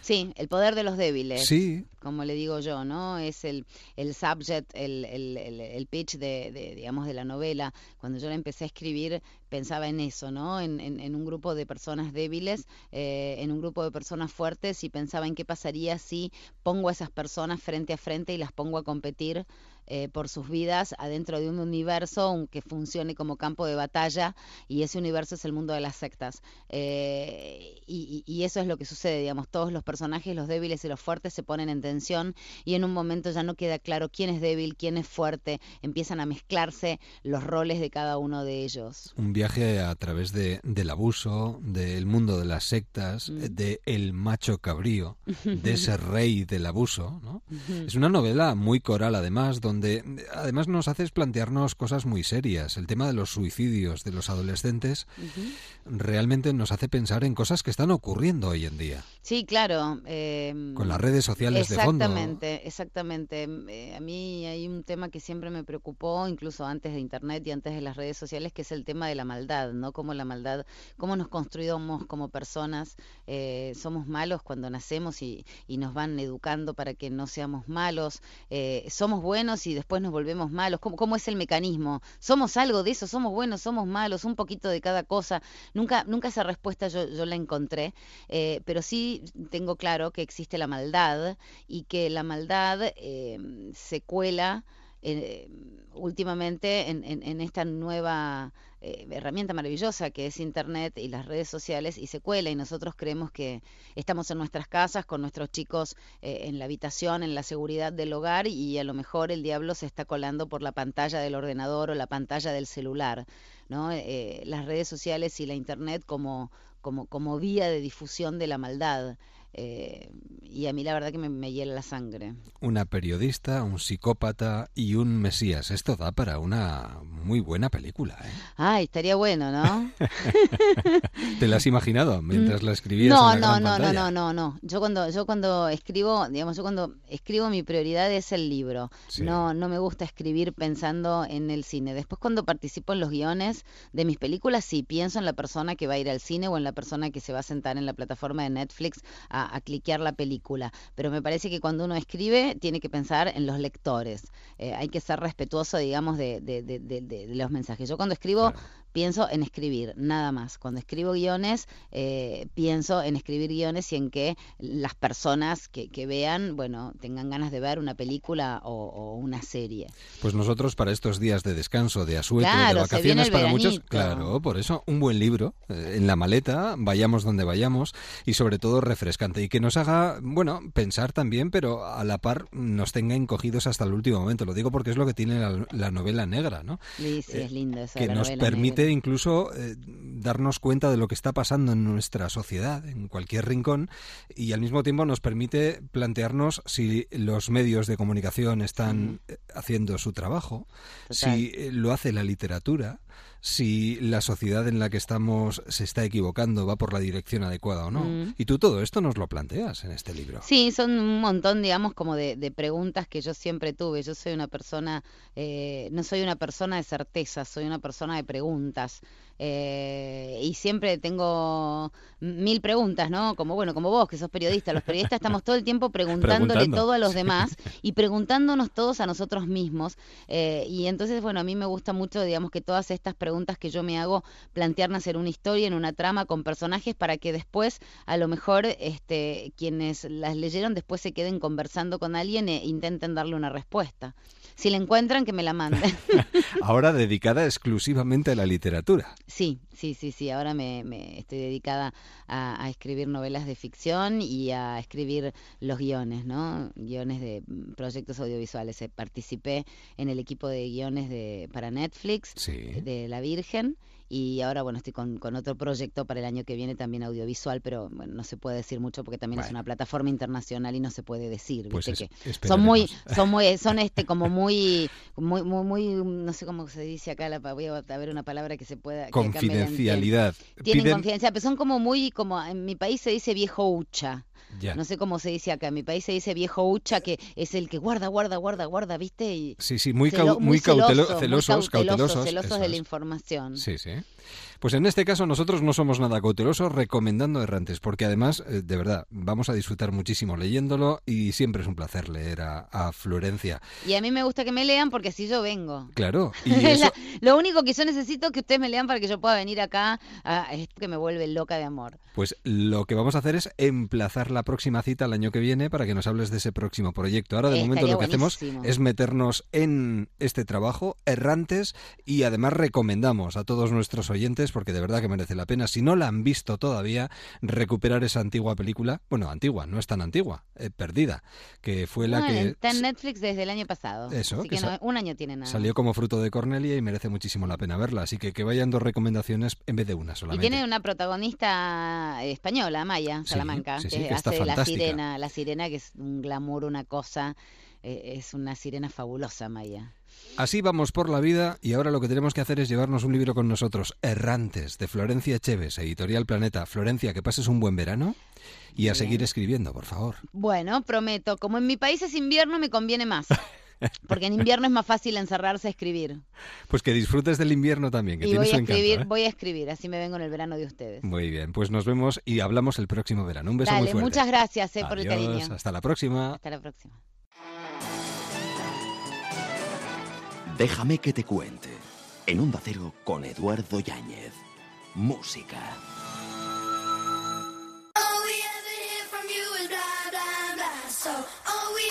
Sí, el poder de los débiles. Sí. Como le digo yo, ¿no? Es el, el subject, el, el, el- el pitch de, de, digamos, de la novela. Cuando yo la empecé a escribir, pensaba en eso, ¿no? En, un grupo de personas débiles, eh, en un grupo de personas fuertes y pensaba en qué pasaría si pongo a esas personas frente a frente y las pongo a competir eh, por sus vidas adentro de un universo un- que funcione como campo de batalla y ese universo es el mundo de las sectas. Eh, y, y- eso es lo que sucede, digamos, todos los personajes, los débiles y los fuertes se ponen en tensión y en un momento ya no queda claro quién es débil, quién es fuerte, empiezan a mezclarse los roles de cada uno de ellos. Viaje a través de, del abuso, del mundo de las sectas, Mm. de el macho cabrío, de ese rey del abuso, ¿no? Es una novela muy coral, además, donde además nos haces plantearnos cosas muy serias. El tema de los suicidios de los adolescentes realmente nos hace pensar en cosas que están ocurriendo hoy en día. Sí, claro. eh, Con las redes sociales de fondo. Exactamente, exactamente. Eh, a mí hay un tema que siempre me preocupó, incluso antes de Internet y antes de las redes sociales, que es el tema de la maldad, ¿no? Cómo la maldad, cómo nos construimos como personas. eh, somos malos cuando nacemos y, y nos van educando para que no seamos malos. eh, somos buenos y después nos volvemos malos. ¿Cómo, ¿Cómo es el mecanismo? ¿Somos algo de eso? ¿Somos buenos? ¿Somos malos? Un poquito de cada cosa. Nunca, nunca esa respuesta yo, yo la encontré, eh, pero sí tengo claro que existe la maldad y que la maldad eh, se cuela últimamente en, en- en esta nueva eh, herramienta maravillosa que es Internet y las redes sociales y se cuela y nosotros creemos que estamos en nuestras casas con nuestros chicos eh, en la habitación, en la seguridad del hogar y a lo mejor el diablo se está colando por la pantalla del ordenador o la pantalla del celular. ¿no? Eh, las redes sociales y la Internet como, como, como vía de difusión de la maldad. Eh, y a mí la verdad que me, me hiela la sangre. Una periodista, un psicópata y un mesías. Esto da para una muy buena película. ¿eh? Ay, estaría bueno, ¿no? ¿Te la has imaginado mientras la escribías No, en la no, gran no, no, no, no, no. Yo cuando, yo cuando escribo, digamos, yo cuando escribo mi prioridad es el libro. Sí. No, no me gusta escribir pensando en el cine. Después cuando participo en los guiones de mis películas, sí pienso en la persona que va a ir al cine o en la persona que se va a sentar en la plataforma de Netflix a, a cliquear la película. Pero me parece que cuando uno escribe tiene que pensar en los lectores. Eh, hay que ser respetuoso, digamos, de, de- de- de- los mensajes. Yo cuando escribo pienso en escribir, nada más. Cuando escribo guiones, eh, pienso en escribir guiones y en que las personas que, que vean, bueno, tengan ganas de ver una película o, o una serie. Pues nosotros para estos días de descanso, de asueto, Claro, de vacaciones para muchos, claro, por eso un buen libro eh, en la maleta, vayamos donde vayamos y sobre todo refrescante y que nos haga, bueno, pensar también, pero a la par nos tenga encogidos hasta el último momento. Lo digo porque es lo que tiene la, la novela negra, ¿no? Sí, sí, es lindo eso Eh, que la nos permite negra. Incluso eh, darnos cuenta de lo que está pasando en nuestra sociedad, en cualquier rincón, y al mismo tiempo nos permite plantearnos si los medios de comunicación están eh, haciendo su trabajo, Total. si eh, lo hace la literatura, si la sociedad en la que estamos se está equivocando, va por la dirección adecuada o no. Mm. Y tú todo esto nos lo planteas en este libro. Sí, son un montón, digamos, como de, de preguntas que yo siempre tuve. Yo soy una persona, eh, no soy una persona de certeza, soy una persona de preguntas. Eh, y siempre tengo mil preguntas, ¿no? Como bueno, como vos, que sos periodista. Los periodistas estamos todo el tiempo preguntándole Preguntando, todo a los demás y preguntándonos todos a nosotros mismos. Eh, y entonces, bueno, a mí me gusta mucho, digamos, que todas estas preguntas que yo me hago, plantearlas en una historia, en una trama, con personajes, para que después, a lo mejor, este, quienes las leyeron después se queden conversando con alguien e intenten darle una respuesta. Si la encuentran, que me la manden. Ahora dedicada exclusivamente a la literatura. Sí, sí, sí, sí. Ahora me, me estoy dedicada a, a escribir novelas de ficción y a escribir los guiones, ¿no? Guiones de mm, proyectos audiovisuales. Eh, Participé en el equipo de guiones de, para Netflix de La Virgen. Y ahora, bueno, estoy con, con otro proyecto para el año que viene también audiovisual, pero bueno, no se puede decir mucho porque también es una plataforma internacional y no se puede decir, Pues ¿viste? es- que son muy, son muy, son este como muy, muy, muy, muy, no sé cómo se dice acá, la, voy a ver una palabra que se pueda. que. Confidencialidad. Tienen Piden- confidencialidad, pero son como muy, como en mi país se dice viejo hucha. Ya. No sé cómo se dice acá. En mi país se dice viejo hucha, que es el que guarda, guarda, guarda, guarda, ¿viste? Y Sí, sí, muy, celo- muy celoso, muy celosos, cautelosos. celosos de la información. Sí, sí. Pues en este caso nosotros no somos nada cautelosos recomendando errantes, porque además, eh, de verdad, vamos a disfrutar muchísimo leyéndolo y siempre es un placer leer a, a Florencia. Y a mí me gusta que me lean porque así yo vengo. Claro, y La- eso, lo único que yo necesito es que ustedes me lean para que yo pueda venir acá, a, es que me vuelve loca de amor. pues lo que vamos a hacer es emplazar la próxima cita al año que viene para que nos hables de ese próximo proyecto. Ahora, de Eh, momento, lo que hacemos es meternos en este trabajo, errantes, y además recomendamos a todos nuestros oyentes, porque de verdad que merece la pena, si no la han visto todavía, recuperar esa antigua película, bueno, antigua, no es tan antigua, eh, perdida, que fue la que está en Netflix desde el año pasado. Eso, así que no- un año tiene nada. salió como fruto de Cornelia y merece muchísimo la pena verla. Así que que vayan dos recomendaciones en vez de una Y solamente. tiene una protagonista española, Maya Salamanca, sí, sí, que, que está hace de la fantástica. sirena, la sirena que es un glamour, una cosa, eh, es una sirena fabulosa, Maya. Así vamos por la vida y ahora lo que tenemos que hacer es llevarnos un libro con nosotros, Errantes, de Florencia Echeves, Editorial Planeta. Florencia, que pases un buen verano y a seguir escribiendo, por favor. Bueno, prometo, como en mi país es invierno, me conviene más. Porque en invierno es más fácil encerrarse a escribir. Pues que disfrutes del invierno también, que Y tiene voy su a encanto. escribir, ¿eh? voy a escribir, así me vengo en el verano de ustedes. Muy bien, pues nos vemos y hablamos el próximo verano. Un beso muy Dale, fuerte. muchas gracias eh, por el Adiós, cariño. Hasta la próxima. Hasta la próxima. Déjame que te cuente. En Onda Cero con Eduardo Yáñez. Música. Blah. So all we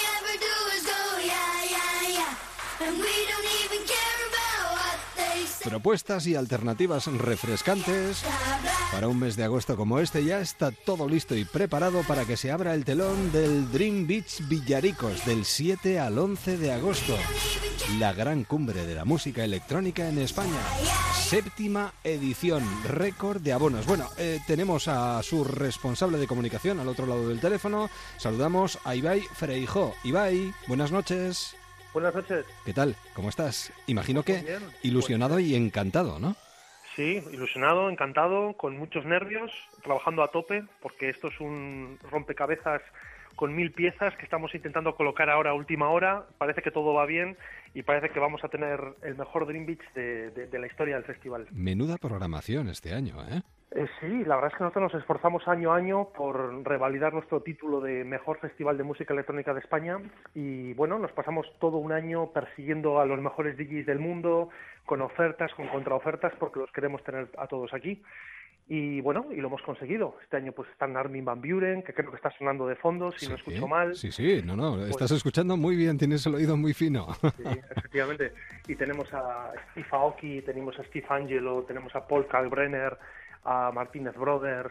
Propuestas y alternativas refrescantes. Para un mes de agosto como este ya está todo listo y preparado para que se abra el telón del Dream Beach Villaricos del 7 al 11 de agosto. La gran cumbre de la música electrónica en España. Séptima edición, récord de abonos. Bueno, eh, tenemos a su responsable de comunicación al otro lado del teléfono. Saludamos a Ibai Freijó. Ibai, buenas noches. Buenas noches. ¿Qué tal? ¿Cómo estás? Imagino que Muy bien. ilusionado y encantado, ¿no? Sí, ilusionado, encantado, con muchos nervios, trabajando a tope, porque esto es un rompecabezas con mil piezas que estamos intentando colocar ahora a última hora. Parece que todo va bien y parece que vamos a tener el mejor Dream Beach de, de- de la historia del festival. Menuda programación este año, ¿eh? Eh, sí, la verdad es que nosotros nos esforzamos año a año por revalidar nuestro título de mejor festival de música electrónica de España y bueno, nos pasamos todo un año persiguiendo a los mejores DJs del mundo con ofertas, con contraofertas porque los queremos tener a todos aquí. Y bueno, y lo hemos conseguido. Este año pues están Armin Van Buren, que creo que está sonando de fondo, si no escucho mal. Sí, sí, no, no, Pues- estás escuchando muy bien, tienes el oído muy fino. Sí, efectivamente. Y tenemos a Steve Aoki, tenemos a Steve Angelo, tenemos a Paul Kalbrenner, a Martínez Brothers.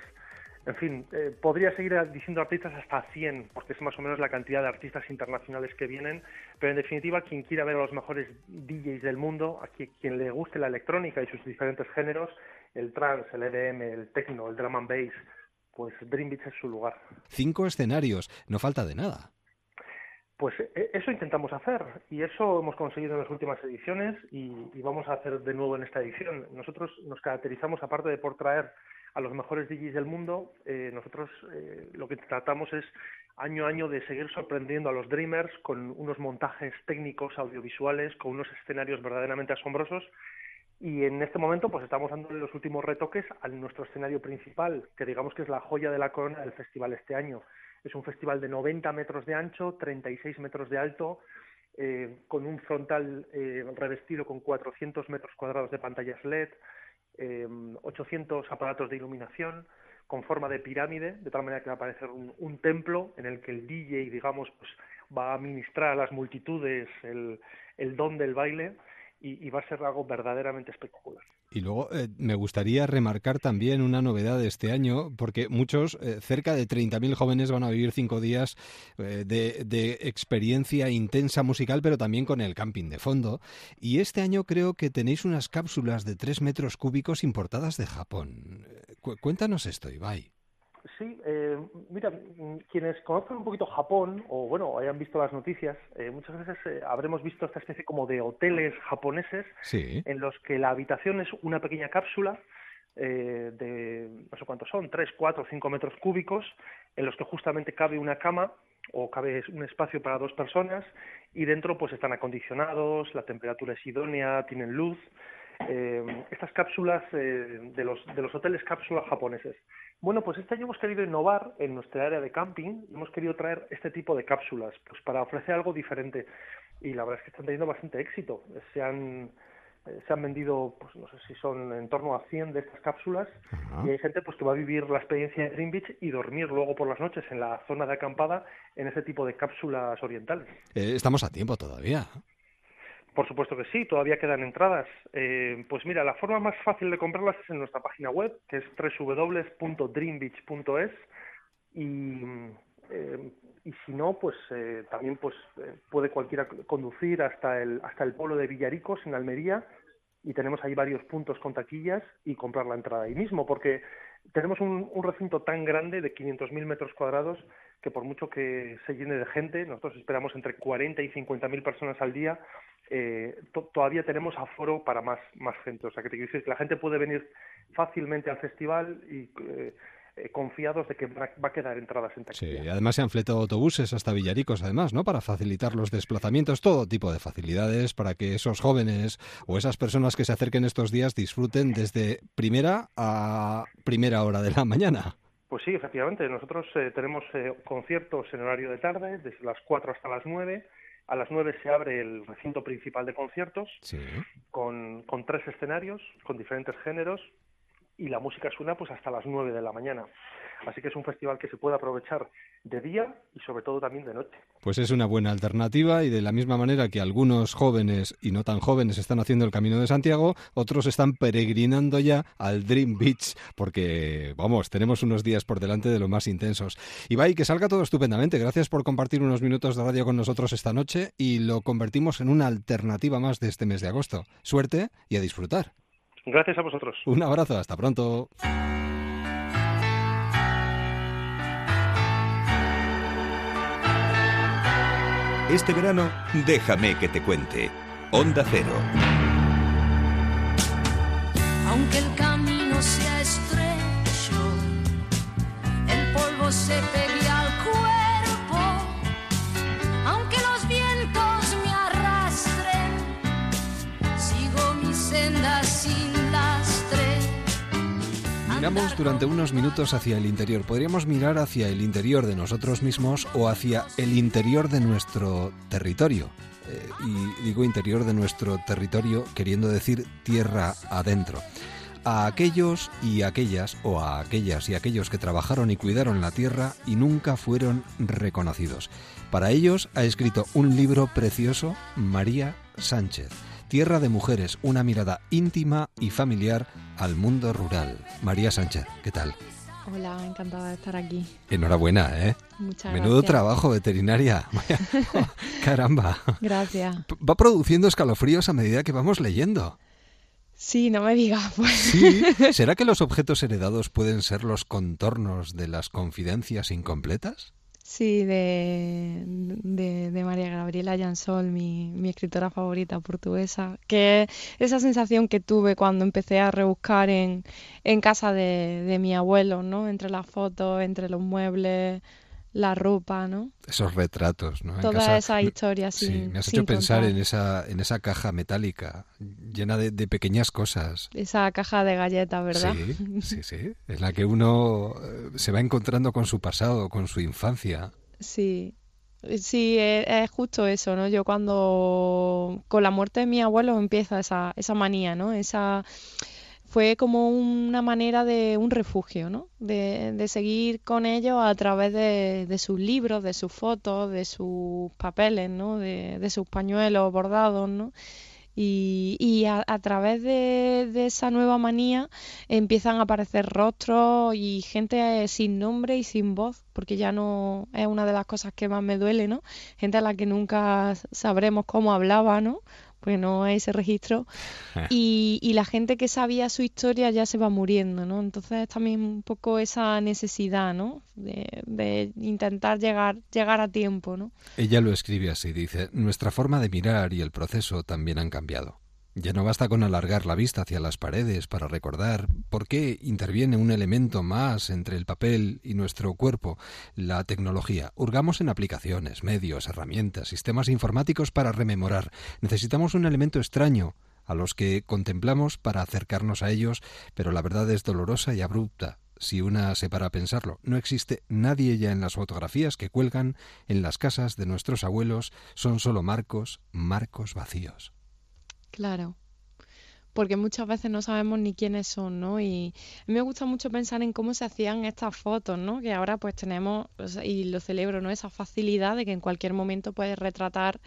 En fin, eh, podría seguir diciendo artistas hasta 100, porque es más o menos la cantidad de artistas internacionales que vienen. Pero en definitiva, quien quiera ver a los mejores DJs del mundo, a qui- quien le guste la electrónica y sus diferentes géneros, el trance, el EDM, el techno, el drum and bass, pues Dream Beach es su lugar. Cinco escenarios, no falta de nada. Pues eh, eso intentamos hacer y eso hemos conseguido en las últimas ediciones y, y vamos a hacer de nuevo en esta edición. Nosotros nos caracterizamos, aparte de por traer a los mejores DJs del mundo, eh, nosotros eh, lo que tratamos es año a año de seguir sorprendiendo a los Dreamers con unos montajes técnicos, audiovisuales, con unos escenarios verdaderamente asombrosos y en este momento pues estamos dando los últimos retoques a nuestro escenario principal, que digamos que es la joya de la corona del festival este año. Es un festival de 90 metros de ancho, 36 metros de alto, eh, con un frontal eh, revestido con 400 metros cuadrados de pantallas LED, eh, 800 aparatos de iluminación, con forma de pirámide, de tal manera que va a parecer un, un templo en el que el DJ, digamos, pues va a ministrar a las multitudes el, el don del baile y, y va a ser algo verdaderamente espectacular. Y luego eh, me gustaría remarcar también una novedad de este año, porque muchos, eh, cerca de 30.000 jóvenes van a vivir cinco días eh, de, de experiencia intensa musical, pero también con el camping de fondo. Y este año creo que tenéis unas cápsulas de 3 metros cúbicos importadas de Japón. Cu- cuéntanos esto, Ibai. Sí, mira, mm, quienes conozcan un poquito Japón o bueno, hayan visto las noticias, eh, muchas veces eh, habremos visto esta especie como de hoteles japoneses Sí. en los que la habitación es una pequeña cápsula eh, de no sé cuántos son, 3, 4, 5 metros cúbicos, en los que justamente cabe una cama o cabe un espacio para dos personas y dentro pues están acondicionados, la temperatura es idónea, tienen luz. Eh, estas cápsulas eh, de, los, de los hoteles cápsulas japoneses. Bueno, pues este año hemos querido innovar en nuestra área de camping, hemos querido traer este tipo de cápsulas, pues para ofrecer algo diferente. Y la verdad es que están teniendo bastante éxito. Se han, eh, se han vendido, pues no sé si son en torno a 100 de estas cápsulas y hay gente pues que va a vivir la experiencia de Dream Beach y dormir luego por las noches en la zona de acampada en ese tipo de cápsulas orientales. Eh, estamos a tiempo todavía. Por supuesto que sí, todavía quedan entradas. Eh, pues mira, la forma más fácil de comprarlas es en nuestra página web, que es www.dreambeach.es y, eh, y si no, pues eh, también pues eh, puede cualquiera conducir hasta el hasta el pueblo de Villaricos en Almería y tenemos ahí varios puntos con taquillas y comprar la entrada ahí mismo, porque tenemos un, un recinto tan grande de 500.000 metros cuadrados que por mucho que se llene de gente, nosotros esperamos entre 40 y 50.000 personas al día, eh, to- todavía tenemos aforo para más, más gente. O sea, que te quiero decir que la gente puede venir fácilmente al festival y eh, eh, confiados de que va a- va a quedar entradas en taquilla. Sí, además se han fletado autobuses hasta Villaricos, además, ¿no? Para facilitar los desplazamientos, todo tipo de facilidades para que esos jóvenes o esas personas que se acerquen estos días disfruten desde primera a primera hora de la mañana. Pues sí, efectivamente. Nosotros eh, tenemos eh, conciertos en horario de tarde, desde las 4 hasta las 9. A las 9 se abre el recinto principal de conciertos Sí. con, con tres escenarios, con diferentes géneros, y la música suena pues hasta las 9 de la mañana. Así que es un festival que se puede aprovechar de día y sobre todo también de noche. Pues es una buena alternativa y de la misma manera que algunos jóvenes y no tan jóvenes están haciendo el Camino de Santiago, otros están peregrinando ya al Dream Beach porque, vamos, tenemos unos días por delante de lo más intensos. Ibai, que salga todo estupendamente. Gracias por compartir unos minutos de radio con nosotros esta noche y lo convertimos en una alternativa más de este mes de agosto. Suerte y a disfrutar. Gracias a vosotros. Un abrazo, hasta pronto. Este verano, déjame que te cuente. Onda Cero. Aunque el camino sea estrecho, el polvo se pegue Miramos durante unos minutos hacia el interior. Podríamos mirar hacia el interior de nosotros mismos o hacia el interior de nuestro territorio. Eh, y digo interior de nuestro territorio queriendo decir tierra adentro. A aquellos y aquellas, o a aquellas y aquellos que trabajaron y cuidaron la tierra y nunca fueron reconocidos. Para ellos ha escrito un libro precioso María Sánchez. Tierra de Mujeres, una mirada íntima y familiar al mundo rural. María Sánchez, ¿qué tal? Hola, encantada de estar aquí. Enhorabuena, ¿eh? Muchas Menudo gracias. trabajo, veterinaria. Caramba. Gracias. Va produciendo escalofríos a medida que vamos leyendo. Sí, no me digas, pues. Sí. ¿Será que los objetos heredados pueden ser los contornos de las confidencias incompletas? Sí, de, de, María Gabriela Jansol, mi, mi escritora favorita portuguesa, que es esa sensación que tuve cuando empecé a rebuscar en, en casa de, de mi abuelo, ¿no? Entre las fotos, entre los muebles, la ropa, ¿no? Esos retratos, ¿no? En Toda casa- esa historia Sí, me has hecho pensar contar. en esa, en esa caja metálica llena de, de pequeñas cosas. Esa caja de galletas, ¿verdad? Sí, sí, sí. En la que uno eh, se va encontrando con su pasado, con su infancia. Sí, sí, es, es justo eso, ¿no? Yo cuando con la muerte de mi abuelo empieza esa, esa manía, ¿no? Esa fue como una manera de un refugio, ¿no? De, de seguir con ellos a través de, de sus libros, de sus fotos, de sus papeles, ¿no? De, de sus pañuelos bordados, ¿no? Y, y a, través de, de esa nueva manía empiezan a aparecer rostros y gente sin nombre y sin voz, porque ya no es una de las cosas que más me duele, ¿no? Gente a la que nunca sabremos cómo hablaba, ¿no? Porque no hay ese registro. Y, y la gente que sabía su historia ya se va muriendo, ¿no? Entonces también un poco esa necesidad, ¿no? De, de intentar llegar, llegar a tiempo, ¿no? Ella lo escribe así, dice, nuestra forma de mirar y el proceso también han cambiado. Ya no basta con alargar la vista hacia las paredes para recordar por qué interviene un elemento más entre el papel y nuestro cuerpo, la tecnología. Hurgamos en aplicaciones, medios, herramientas, sistemas informáticos para rememorar. Necesitamos un elemento extraño a los que contemplamos para acercarnos a ellos, pero la verdad es dolorosa y abrupta. Si una se para a pensarlo, no existe nadie ya en las fotografías que cuelgan en las casas de nuestros abuelos, son solo marcos, marcos vacíos. Claro. Porque muchas veces no sabemos ni quiénes son, ¿no? Y a me gusta mucho pensar en cómo se hacían estas fotos, ¿no? Que ahora pues tenemos, y lo celebro, ¿no? Esa facilidad de que en cualquier momento puedes retratar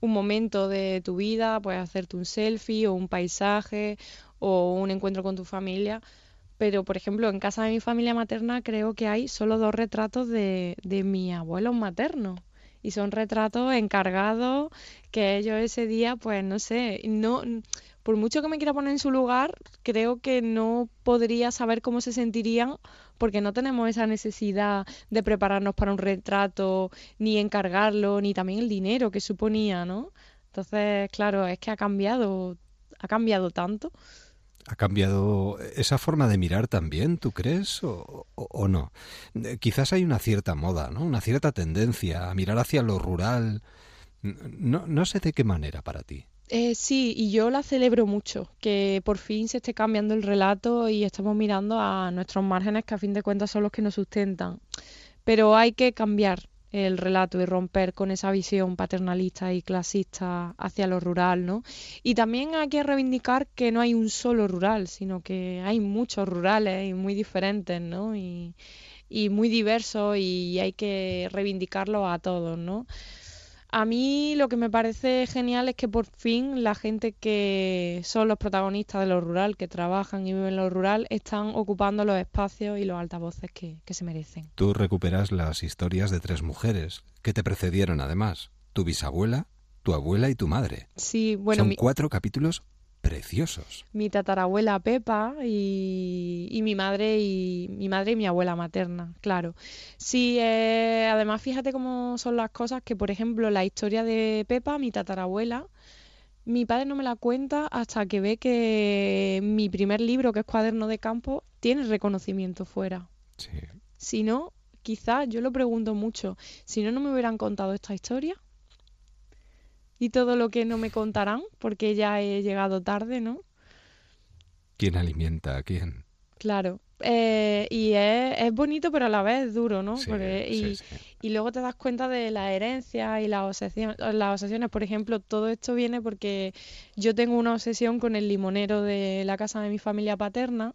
un momento de tu vida, puedes hacerte un selfie o un paisaje o un encuentro con tu familia. Pero, por ejemplo, en casa de mi familia materna creo que hay solo dos retratos de, de mis abuelos maternos. Y son retratos encargados que ellos ese día, pues no sé, no, por mucho que me quiera poner en su lugar, creo que no podría saber cómo se sentirían porque no tenemos esa necesidad de prepararnos para un retrato, ni encargarlo, ni también el dinero que suponía, ¿no? Entonces, claro, es que ha cambiado, ha cambiado tanto. ¿Ha cambiado esa forma de mirar también, tú crees, o, no? Eh, Quizás hay una cierta moda, ¿no? Una cierta tendencia a mirar hacia lo rural. No, no sé de qué manera para ti. Eh, sí, y yo la celebro mucho, que por fin se esté cambiando el relato y estamos mirando a nuestros márgenes, que a fin de cuentas son los que nos sustentan. Pero hay que cambiar el relato y romper con esa visión paternalista y clasista hacia lo rural, ¿no? Y también hay que reivindicar que no hay un solo rural, sino que hay muchos rurales y muy diferentes, ¿no? Y, y muy diversos y hay que reivindicarlos a todos, ¿no? A mí lo que me parece genial es que por fin la gente que son los protagonistas de lo rural, que trabajan y viven en lo rural, están ocupando los espacios y los altavoces que, que se merecen. Tú recuperas las historias de tres mujeres que te precedieron además. Tu bisabuela, tu abuela y tu madre. Sí, bueno, Son mi, cuatro capítulos preciosos. mi tatarabuela Pepa y, y mi madre y mi madre y mi abuela materna, claro. Sí, eh, además fíjate cómo son las cosas que, por ejemplo, la historia de Pepa, mi tatarabuela, mi padre no me la cuenta hasta que ve que mi primer libro, que es Cuaderno de Campo, tiene reconocimiento fuera. Sí. Si no, quizás, yo lo pregunto mucho, si no, no me hubieran contado esta historia y todo lo que no me contarán, porque ya he llegado tarde, ¿no? ¿Quién alimenta a quién? Claro. Eh, y es, es bonito, pero a la vez es duro, ¿no? Sí, Porque- y, sí, y luego te das cuenta de la herencia y las obsesión- las obsesiones. Por ejemplo, todo esto viene porque yo tengo una obsesión con el limonero de la casa de mi familia paterna,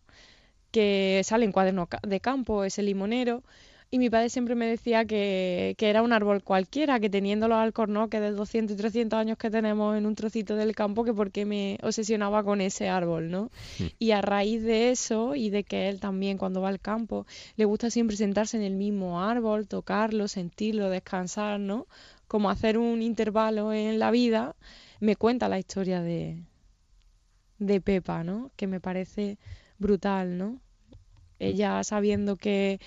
que sale en cuaderno ca- de campo, ese limonero. Y mi padre siempre me decía que, que era un árbol cualquiera, que teniendo los alcornoques de 200 y 300 años que tenemos en un trocito del campo, que por qué me obsesionaba con ese árbol, ¿no? Y a raíz de eso y de que él también cuando va al campo le gusta siempre sentarse en el mismo árbol, tocarlo, sentirlo, descansar, ¿no? Como hacer un intervalo en la vida, me cuenta la historia de, de Pepa, ¿no? Que me parece brutal, ¿no? Ella sabiendo que,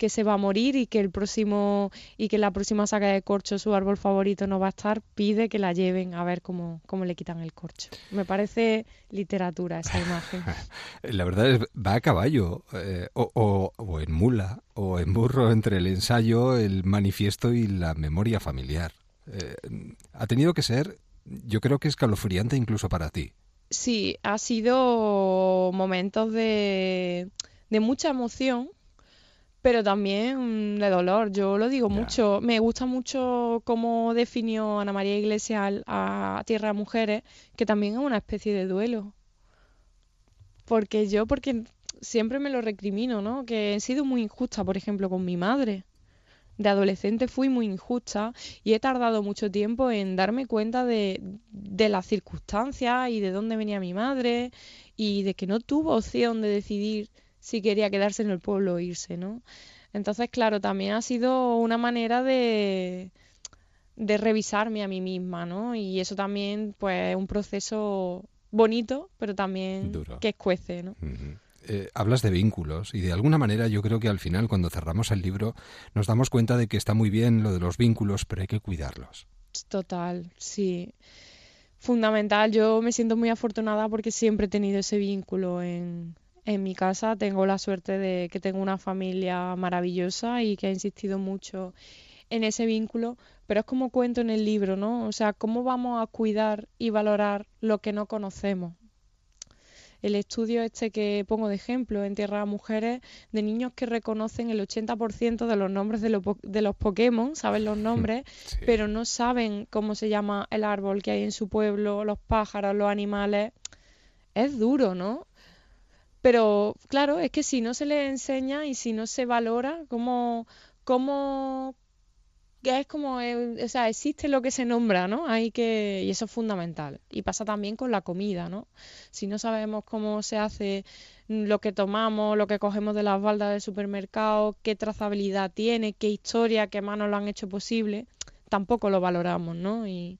que se va a morir y que el próximo y que la próxima saca de corcho su árbol favorito no va a estar, pide que la lleven a ver cómo, cómo le quitan el corcho. Me parece literatura esa imagen. La verdad es va a caballo eh, o, o- o en mula o en burro entre el ensayo, el manifiesto y la memoria familiar. Eh, ha tenido que ser, yo creo que escalofriante incluso para ti. Sí, ha sido momentos de, de mucha emoción, pero también de dolor. Yo lo digo mucho. Me gusta mucho cómo definió Ana María Iglesias a Tierra de Mujeres, que también es una especie de duelo. Porque yo, porque siempre me lo recrimino, ¿no? Que he sido muy injusta, por ejemplo, con mi madre. De adolescente fui muy injusta y he tardado mucho tiempo en darme cuenta de, de las circunstancias y de dónde venía mi madre y de que no tuvo opción de decidir si quería quedarse en el pueblo o irse, ¿no? Entonces, claro, también ha sido una manera de, de revisarme a mí misma, ¿no? Y eso también, pues, es un proceso bonito, pero también Duro. que escuece, ¿no? Eh, hablas de vínculos y de alguna manera yo creo que al final cuando cerramos el libro nos damos cuenta de que está muy bien lo de los vínculos, pero hay que cuidarlos. Total, sí. Fundamental. Yo me siento muy afortunada porque siempre he tenido ese vínculo en, en mi casa. Tengo la suerte de que tengo una familia maravillosa y que ha insistido mucho en ese vínculo. Pero es como cuento en el libro, ¿no? O sea, ¿cómo vamos a cuidar y valorar lo que no conocemos? El estudio este que pongo de ejemplo en Tierra de Mujeres, de niños que reconocen el 80% de los nombres de, los po- de los Pokémon, saben los nombres, pero no saben cómo se llama el árbol que hay en su pueblo, los pájaros, los animales. Es duro, ¿no? Pero claro, es que si no se les enseña y si no se valora, ¿cómo, cómo, es como, o sea, existe lo que se nombra, ¿no? Hay que, y eso es fundamental. Y pasa también con la comida, ¿no? Si no sabemos cómo se hace mm, lo que tomamos, lo que cogemos de las baldas del supermercado, qué trazabilidad tiene, qué historia, qué manos lo han hecho posible, tampoco lo valoramos, ¿no? Y,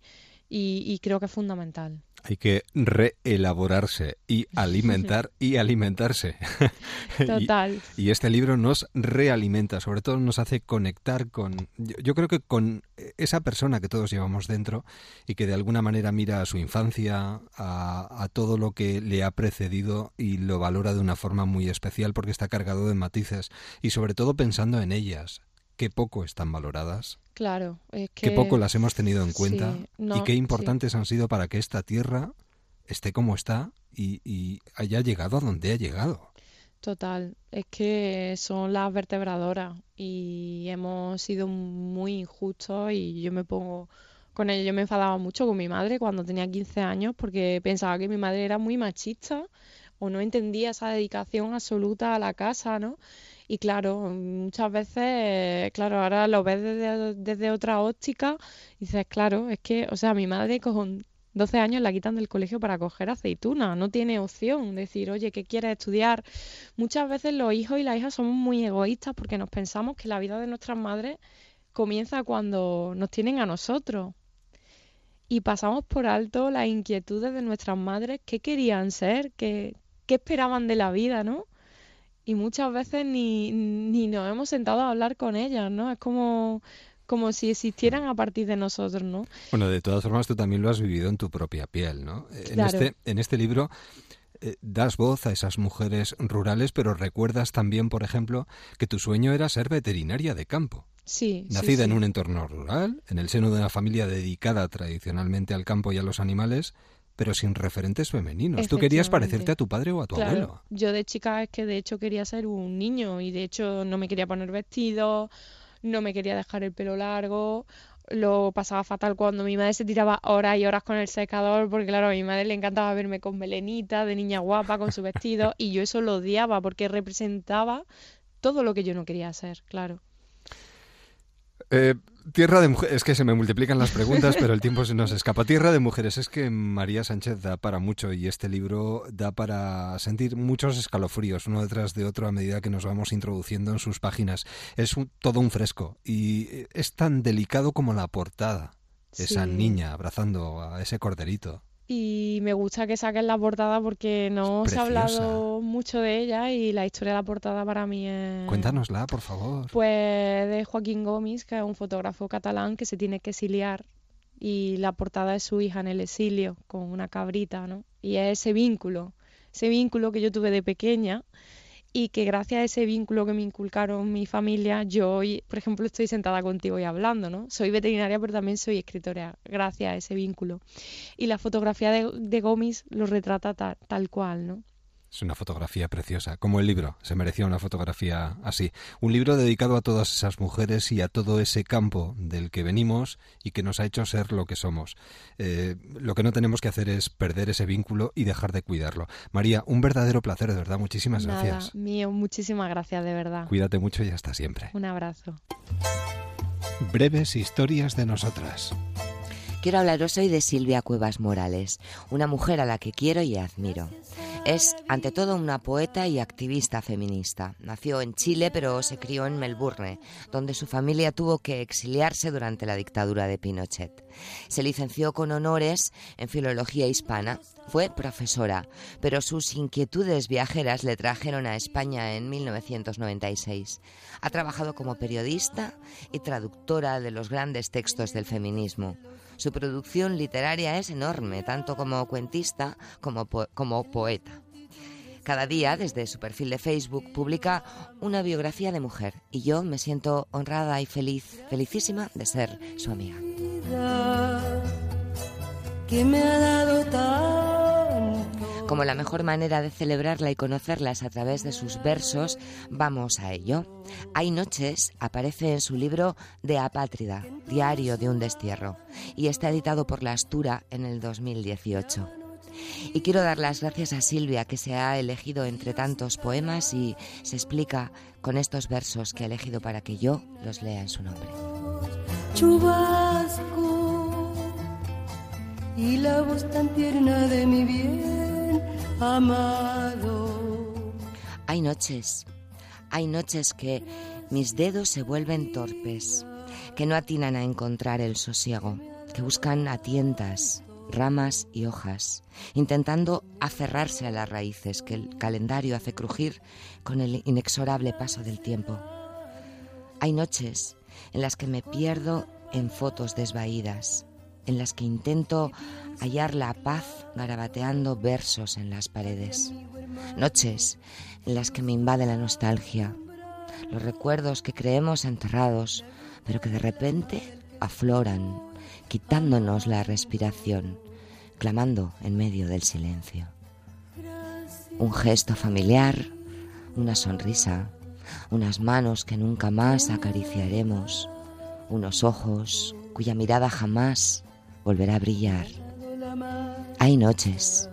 y, y creo que es fundamental. Hay que reelaborarse y alimentar y alimentarse. Y- Total. Y, este libro nos realimenta, sobre todo nos hace conectar con, yo, yo creo que con esa persona que todos llevamos dentro y que de alguna manera mira a su infancia, a, a todo lo que le ha precedido y lo valora de una forma muy especial porque está cargado de matices y sobre todo pensando en ellas. Qué poco están valoradas. Claro, es Qué que poco las hemos tenido en cuenta sí, no, y qué sí. importantes han sido para que esta tierra esté como está y, y haya llegado a donde ha llegado. Total, es que son las vertebradoras y hemos sido muy injustos y yo me pongo con ello. Yo me enfadaba mucho con mi madre cuando tenía 15 años porque pensaba que mi madre era muy machista o no entendía esa dedicación absoluta a la casa, ¿no? Y claro, muchas veces, claro, ahora lo ves desde, desde otra óptica y dices, claro, es que, o sea, mi madre con 12 años la quitan del colegio para coger aceituna, no tiene opción, decir, oye, ¿qué quieres estudiar? Muchas veces los hijos y las hijas somos muy egoístas porque nos pensamos que la vida de nuestras madres comienza cuando nos tienen a nosotros. Y pasamos por alto las inquietudes de nuestras madres, qué querían ser, qué, qué esperaban de la vida, ¿no? Y muchas veces ni, ni nos hemos sentado a hablar con ellas, ¿no? Es como, como si existieran a partir de nosotros, ¿no? Bueno, de todas formas tú también lo has vivido en tu propia piel, ¿no? Eh, En este, en este libro eh, das voz a esas mujeres rurales, pero recuerdas también, por ejemplo, que tu sueño era ser veterinaria de campo. Sí, sí, Nacida en un entorno rural, en el seno de una familia dedicada tradicionalmente al campo y a los animales, pero sin referentes femeninos. Tú querías parecerte a tu padre o a tu Claro, abuelo. yo de chica es que de hecho quería ser un niño y de hecho no me quería poner vestido, no me quería dejar el pelo largo, lo pasaba fatal cuando mi madre se tiraba horas y horas con el secador porque claro, a mi madre le encantaba verme con melenita, de niña guapa, con su vestido y yo eso lo odiaba porque representaba todo lo que yo no quería ser, claro. Eh, tierra de mujeres, es que se me multiplican las preguntas, pero el tiempo se nos escapa. Tierra de mujeres, es que María Sánchez da para mucho y este libro da para sentir muchos escalofríos uno detrás de otro a medida que nos vamos introduciendo en sus páginas. Es un- todo un fresco y es tan delicado como la portada. Esa Sí. niña abrazando a ese corderito. Y me gusta que saquen la portada porque no se ha hablado mucho de ella y la historia de la portada para mí es... Cuéntanosla, por favor. Pues de Joaquín Gomis, que es un fotógrafo catalán que se tiene que exiliar y la portada es su hija en el exilio con una cabrita, ¿no? Y es ese vínculo, ese vínculo que yo tuve de pequeña y que gracias a ese vínculo que me inculcaron mi familia, yo hoy, por ejemplo, estoy sentada contigo y hablando, ¿no? Soy veterinaria, pero también soy escritora, gracias a ese vínculo. Y la fotografía de, de Gomis lo retrata ta- tal cual, ¿no? Es una fotografía preciosa, como el libro. Se merecía una fotografía así. Un libro dedicado a todas esas mujeres y a todo ese campo del que venimos y que nos ha hecho ser lo que somos. Eh, lo que no tenemos que hacer es perder ese vínculo y dejar de cuidarlo. María, un verdadero placer, de verdad. Muchísimas Nada, gracias. mío, muchísimas gracias, de verdad. Cuídate mucho y hasta siempre. Un abrazo. Breves historias de nosotras. Quiero hablaros hoy de Silvia Cuevas Morales, una mujer a la que quiero y admiro. Es, ante todo, una poeta y activista feminista. Nació en Chile, pero se crió en Melbourne, donde su familia tuvo que exiliarse durante la dictadura de Pinochet. Se licenció con honores en filología hispana. Fue profesora, pero sus inquietudes viajeras le trajeron a España en 1996. Ha trabajado como periodista y traductora de los grandes textos del feminismo. Su producción literaria es enorme, tanto como cuentista como, como poeta. Cada día, desde su perfil de Facebook, publica una biografía de mujer y yo me siento honrada y feliz, felicísima de ser su amiga. me ha dado. Como la mejor manera de celebrarla y conocerla es a través de sus versos, vamos a ello. Hay noches aparece en su libro De Apátrida, Diario de un destierro, y está editado por La Astura en el 2018. Y quiero dar las gracias a Silvia que se ha elegido entre tantos poemas y se explica con estos versos que ha elegido para que yo los lea en su nombre. Chubasco y la voz tan tierna de mi bien amado. Hay noches, hay noches que mis dedos se vuelven torpes, que no atinan a encontrar el sosiego, que buscan a tientas, ramas y hojas, intentando aferrarse a las raíces que el calendario hace crujir con el inexorable paso del tiempo. Hay noches en las que me pierdo en fotos desvaídas, en las que intento hallar la paz garabateando versos en las paredes. Noches en las que me invade la nostalgia, los recuerdos que creemos enterrados, pero que de repente afloran, quitándonos la respiración, clamando en medio del silencio. Un gesto familiar, una sonrisa, unas manos que nunca más acariciaremos, unos ojos cuya mirada jamás volverá a brillar. Hay noches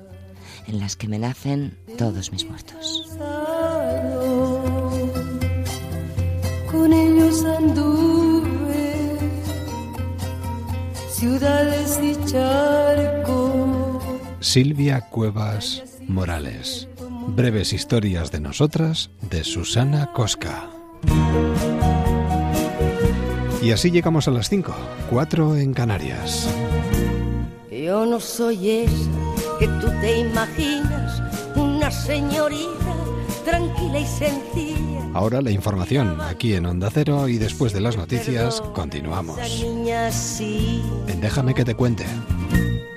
en las que me nacen todos mis muertos. Con ellos anduve ciudades y charcos. Silvia Cuevas Morales. Breves historias de nosotras de Susana Cosca. Y así llegamos a las 5, 4 en Canarias. Yo no soy esa que tú te imaginas, una señorita tranquila y sencilla. Ahora la información aquí en Onda Cero y después de las noticias continuamos. Esa niña sí, En Déjame que te cuente.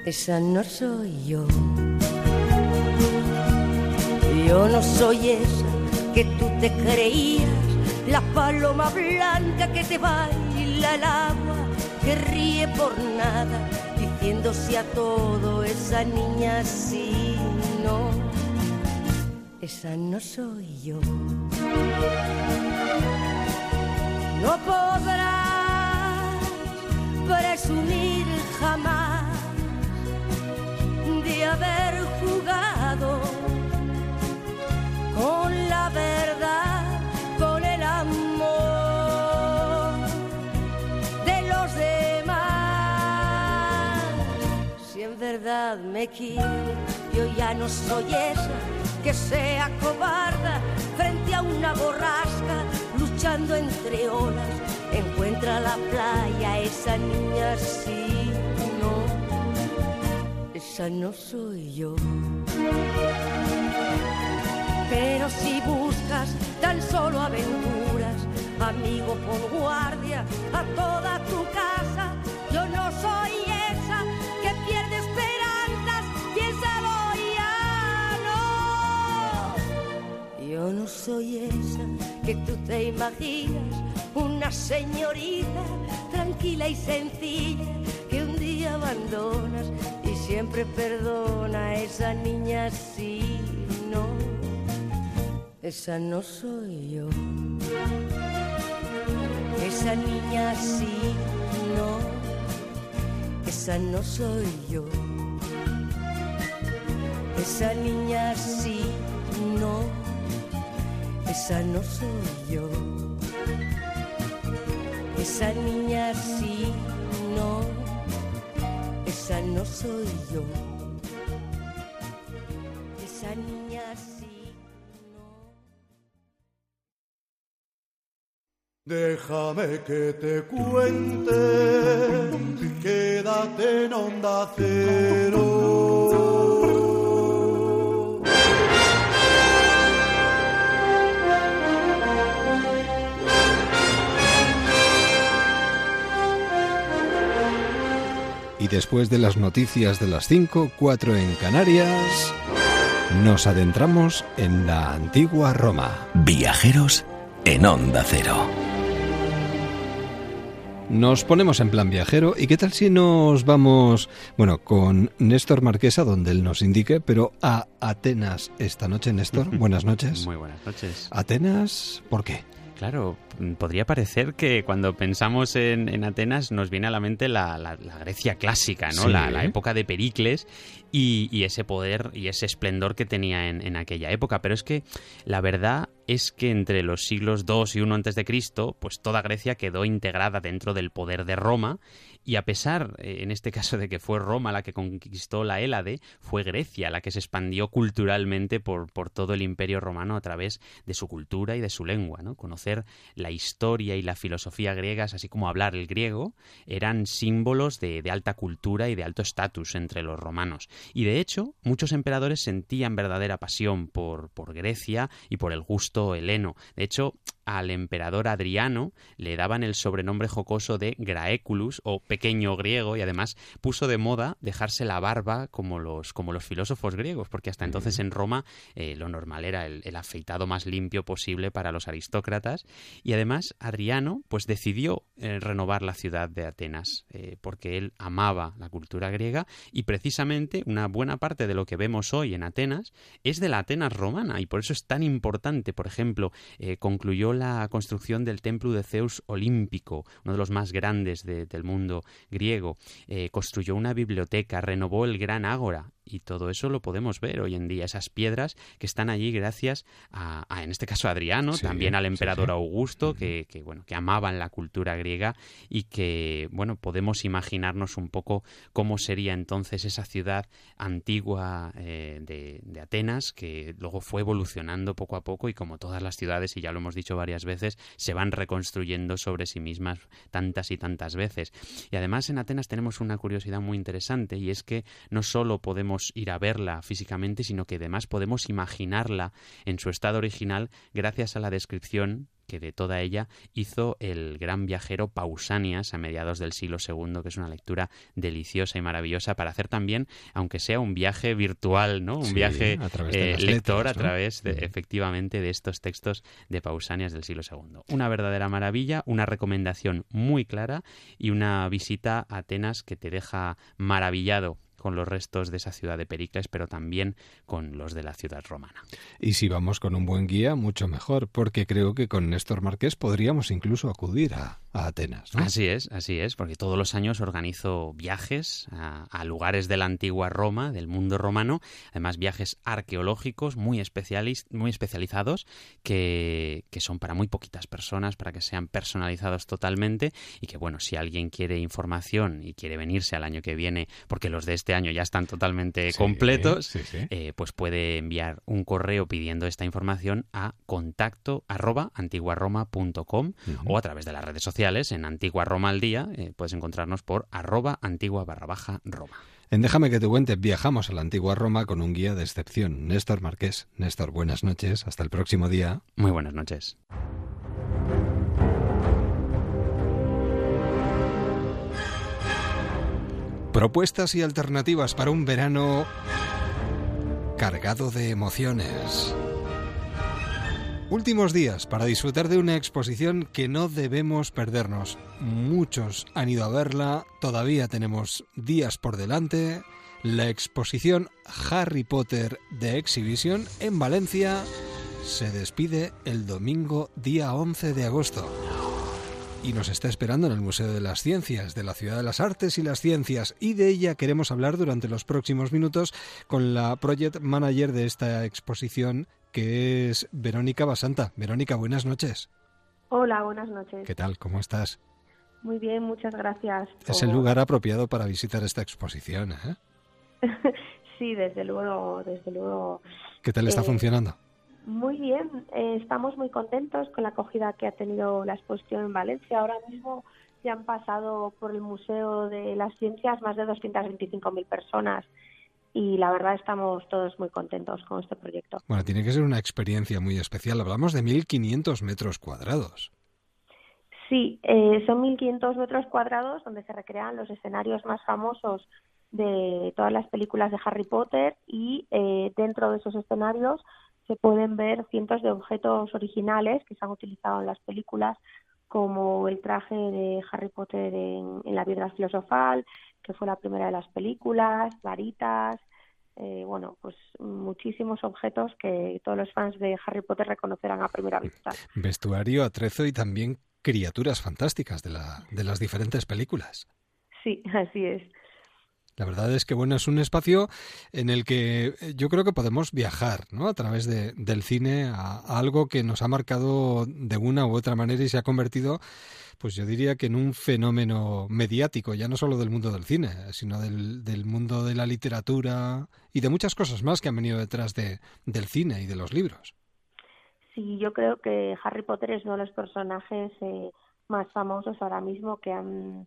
esa no soy yo. Yo no soy esa que tú te creías, la paloma blanca que te baila al agua, que ríe por nada, diciéndose a todo, esa niña sí, no, esa no soy yo. No podrás presumir jamás de haber jugado con la verdad, verdad me quieres, yo ya no soy esa que sea cobarda frente a una borrasca, luchando entre olas. Encuentra la playa esa niña sí, no, esa no soy yo. Pero si buscas tan solo aventuras, amigo, pon guardia a toda tu casa. Yo no soy soy esa que tú te imaginas, una señorita tranquila y sencilla que un día abandonas y siempre perdona a esa niña sí, no. Esa no soy yo. Esa niña sí, no. Esa no soy yo. Esa niña sí, no. Esa no soy yo. Esa niña sí, no. Esa no soy yo. Esa niña sí. Déjame que te cuente, quédate en onda cero. Después de las noticias de las 5, 4 en Canarias, nos adentramos en la antigua Roma. Viajeros en Onda Cero. Nos ponemos en plan viajero y qué tal si nos vamos, bueno, con Néstor Marquesa, donde él nos indique, pero a Atenas esta noche, Néstor. Buenas noches. Muy buenas noches. Atenas, ¿por qué? Claro, mm, podría parecer que cuando pensamos en, en Atenas nos viene a la mente la, la- la Grecia clásica, ¿no? Sí. La, la época de Pericles y, y ese poder y ese esplendor que tenía en, en aquella época. Pero es que la verdad es que entre los siglos II y I antes de Cristo, pues toda Grecia quedó integrada dentro del poder de Roma y a pesar, eh, en este caso, de que fue Roma la que conquistó la Hélade, fue Grecia la que se expandió culturalmente por, por todo el imperio romano a través de su cultura y de su lengua. ¿no? Conocer la historia y la filosofía griegas, así como hablar el griego, eran símbolos de, de alta cultura y de alto estatus entre los romanos. Y de hecho, muchos emperadores sentían verdadera pasión por, por Grecia y por el gusto heleno. De hecho, al emperador Adriano le daban el sobrenombre jocoso de Graeculus o pequeño griego y además puso de moda dejarse la barba como los, como los filósofos griegos, porque hasta entonces en Roma eh, lo normal era el, el afeitado más limpio posible para los aristócratas. Y además Adriano pues decidió eh, renovar la ciudad de Atenas eh, porque él amaba la cultura griega y precisamente una buena parte de lo que vemos hoy en Atenas es de la Atenas romana y por eso es tan importante, por ejemplo, concluyó la construcción del templo de Zeus olímpico, uno de los más grandes de- del mundo griego, eh, construyó una biblioteca, renovó el gran ágora y todo eso lo podemos ver hoy en día, esas piedras que están allí gracias a, a, en este caso, a Adriano, Sí, también al sí, emperador sí. Augusto, que, que, bueno, que amaban la cultura griega y que, bueno, podemos imaginarnos un poco cómo sería entonces esa ciudad antigua eh, de, de Atenas, que luego fue evolucionando poco a poco y como todas las ciudades, y ya lo hemos dicho varias veces, se van reconstruyendo sobre sí mismas tantas y tantas veces. Y además en Atenas tenemos una curiosidad muy interesante y es que no solo podemos ir a verla físicamente, sino que además podemos imaginarla en su estado original gracias a la descripción que de toda ella hizo el gran viajero Pausanias a mediados del siglo II, que es una lectura deliciosa y maravillosa para hacer también, aunque sea un viaje virtual, ¿no? Un Sí, viaje eh, lector letras, a través de, efectivamente de estos textos de Pausanias del siglo II. Una verdadera maravilla, una recomendación muy clara y una visita a Atenas que te deja maravillado con los restos de esa ciudad de Pericles, pero también con los de la ciudad romana. Y si vamos con un buen guía, mucho mejor, porque creo que con Néstor Marqués podríamos incluso acudir a, a Atenas. ¿no? Así es, así es, porque todos los años organizo viajes a, a lugares de la antigua Roma, del mundo romano, además viajes arqueológicos muy, especialis- muy especializados que, que son para muy poquitas personas, para que sean personalizados totalmente y que, bueno, si alguien quiere información y quiere venirse al año que viene, porque los de este año ya están totalmente Sí, completos, sí, sí. eh, pues puede enviar un correo pidiendo esta información a contacto arroba antiguaroma.com o a través de las redes sociales en Antigua Roma al Día. eh, puedes encontrarnos por arroba antigua barra baja Roma. En Déjame que te cuente, viajamos a la antigua Roma con un guía de excepción, Néstor Marqués. Néstor, buenas noches, hasta el próximo día. Muy buenas noches. Propuestas y alternativas para un verano cargado de emociones. Últimos días para disfrutar de una exposición que no debemos perdernos. Muchos han ido a verla, todavía tenemos días por delante. La exposición Harry Potter de Exhibition en Valencia se despide el domingo día 11 de agosto. Y nos está esperando en el Museo de las Ciencias, de la Ciudad de las Artes y las Ciencias, y de ella queremos hablar durante los próximos minutos con la Project Manager de esta exposición, que es Verónica Basanta. Verónica, buenas noches. Hola, buenas noches. ¿Qué tal? ¿Cómo estás? Muy bien, muchas gracias. Es el lugar apropiado para visitar esta exposición. ¿eh? sí, desde luego, desde luego. ¿Qué tal está Eh, funcionando? Muy bien, eh, estamos muy contentos con la acogida que ha tenido la exposición en Valencia. Ahora mismo ya han pasado por el Museo de las Ciencias más de 225.000 personas y la verdad estamos todos muy contentos con este proyecto. Bueno, tiene que ser una experiencia muy especial. Hablamos de 1.500 metros cuadrados. Sí, eh, son 1.500 metros cuadrados donde se recrean los escenarios más famosos de todas las películas de Harry Potter y eh, dentro de esos escenarios se pueden ver cientos de objetos originales que se han utilizado en las películas como el traje de Harry Potter en, en la piedra filosofal, que fue la primera de las películas, varitas, eh, bueno, pues muchísimos objetos que todos los fans de Harry Potter reconocerán a primera vista. Vestuario, atrezo y también criaturas fantásticas de, la, de las diferentes películas. Sí, así es. La verdad es que bueno, es un espacio en el que eh, yo creo que podemos viajar, ¿no? A través de, del cine a, algo que nos ha marcado de una u otra manera y se ha convertido, pues yo diría que en un fenómeno mediático, ya no solo del mundo del cine, sino del, del mundo de la literatura y de muchas cosas más que han venido detrás de, del cine y de los libros. Sí, yo creo que Harry Potter es uno de los personajes eh, más famosos ahora mismo que han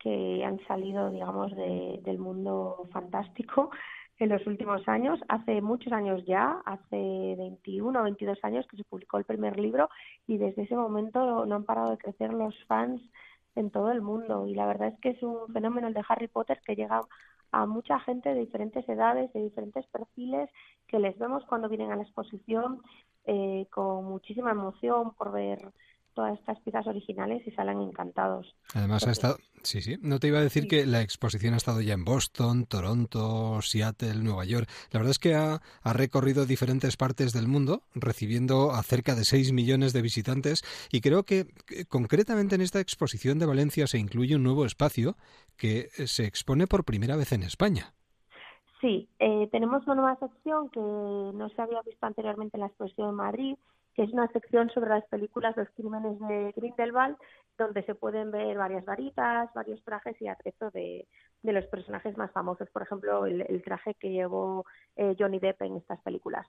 que han salido, digamos, de, del mundo fantástico en los últimos años. Hace muchos años ya, hace 21 o 22 años que se publicó el primer libro y desde ese momento no han parado de crecer los fans en todo el mundo. Y la verdad es que es un fenómeno el de Harry Potter que llega a mucha gente de diferentes edades, de diferentes perfiles, que les vemos cuando vienen a la exposición eh, con muchísima emoción por ver todas estas piezas originales y salen encantados. Además ha estado, sí, sí, no te iba a decir que la exposición ha estado ya en Boston, Toronto, Seattle, Nueva York. La verdad es que ha, ha recorrido diferentes partes del mundo, recibiendo a cerca de 6 millones de visitantes y creo que que concretamente en esta exposición de Valencia se incluye un nuevo espacio que eh, se expone por primera vez en España. Sí, eh, tenemos una nueva sección que no se había visto anteriormente en la exposición de Madrid, que es una sección sobre las películas Los crímenes de Grindelwald, donde se pueden ver varias varitas, varios trajes y atrezo de, de los personajes más famosos. Por ejemplo, el, el traje que llevó eh, Johnny Depp en estas películas.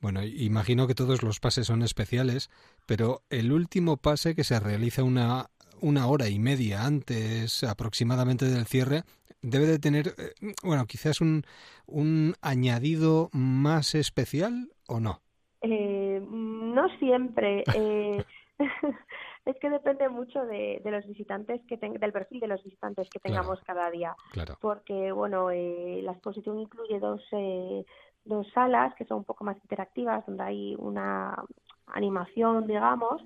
Bueno, imagino que todos los pases son especiales, pero el último pase que se realiza una, una hora y media antes aproximadamente del cierre debe de tener, eh, bueno, quizás un, un añadido más especial o no. Eh, no siempre. Eh, es que depende mucho de, de los visitantes que ten- del perfil de los visitantes que Claro. tengamos cada día. Claro. Porque, bueno, eh, la exposición incluye dos, eh, dos salas que son un poco más interactivas, donde hay una animación, digamos,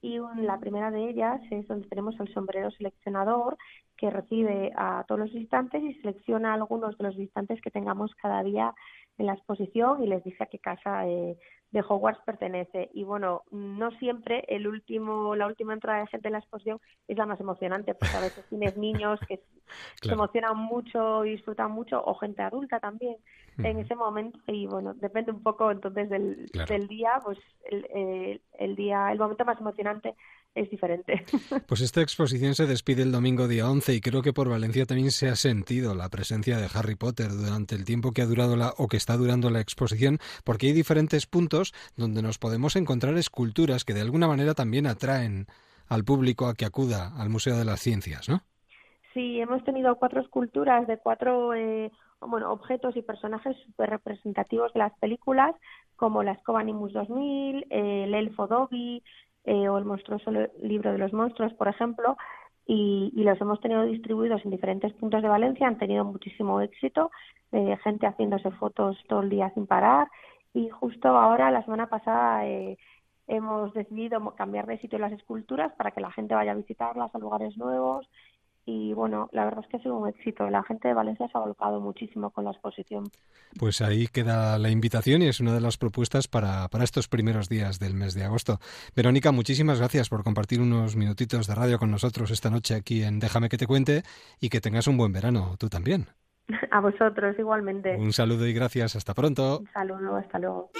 y un- la primera de ellas es donde tenemos el sombrero seleccionador que recibe a todos los visitantes y selecciona a algunos de los visitantes que tengamos cada día en la exposición y les dice a qué casa eh, de Hogwarts pertenece. Y bueno, no siempre el último, la última entrada de gente en la exposición es la más emocionante, porque a veces tienes niños que se emocionan mucho y disfrutan mucho, o gente adulta también en ese momento. Y bueno, depende un poco entonces del, Claro. del día, pues el, el, el día, el momento más emocionante es diferente. Pues esta exposición se despide el domingo día 11 y creo que por Valencia también se ha sentido la presencia de Harry Potter durante el tiempo que ha durado la o que está durando la exposición, porque hay diferentes puntos donde nos podemos encontrar esculturas que de alguna manera también atraen al público a que acuda al Museo de las Ciencias, ¿no? Sí, hemos tenido cuatro esculturas de cuatro eh, bueno, objetos y personajes súper representativos de las películas, como la escoba Nimbus 2000, eh, el elfo Dobby eh, o el monstruoso li- libro de los monstruos, por ejemplo, y, y los hemos tenido distribuidos en diferentes puntos de Valencia, han tenido muchísimo éxito, eh, gente haciéndose fotos todo el día sin parar, y justo ahora, la semana pasada, eh, hemos decidido cambiar de sitio las esculturas para que la gente vaya a visitarlas a lugares nuevos y bueno, la verdad es que ha sido un éxito. La gente de Valencia se ha volcado muchísimo con la exposición. Pues ahí queda la invitación y es una de las propuestas para, para estos primeros días del mes de agosto. Verónica, muchísimas gracias por compartir unos minutitos de radio con nosotros esta noche aquí en Déjame que te cuente y que tengas un buen verano, tú también. A vosotros igualmente. Un saludo y gracias, hasta pronto. Un saludo, hasta luego.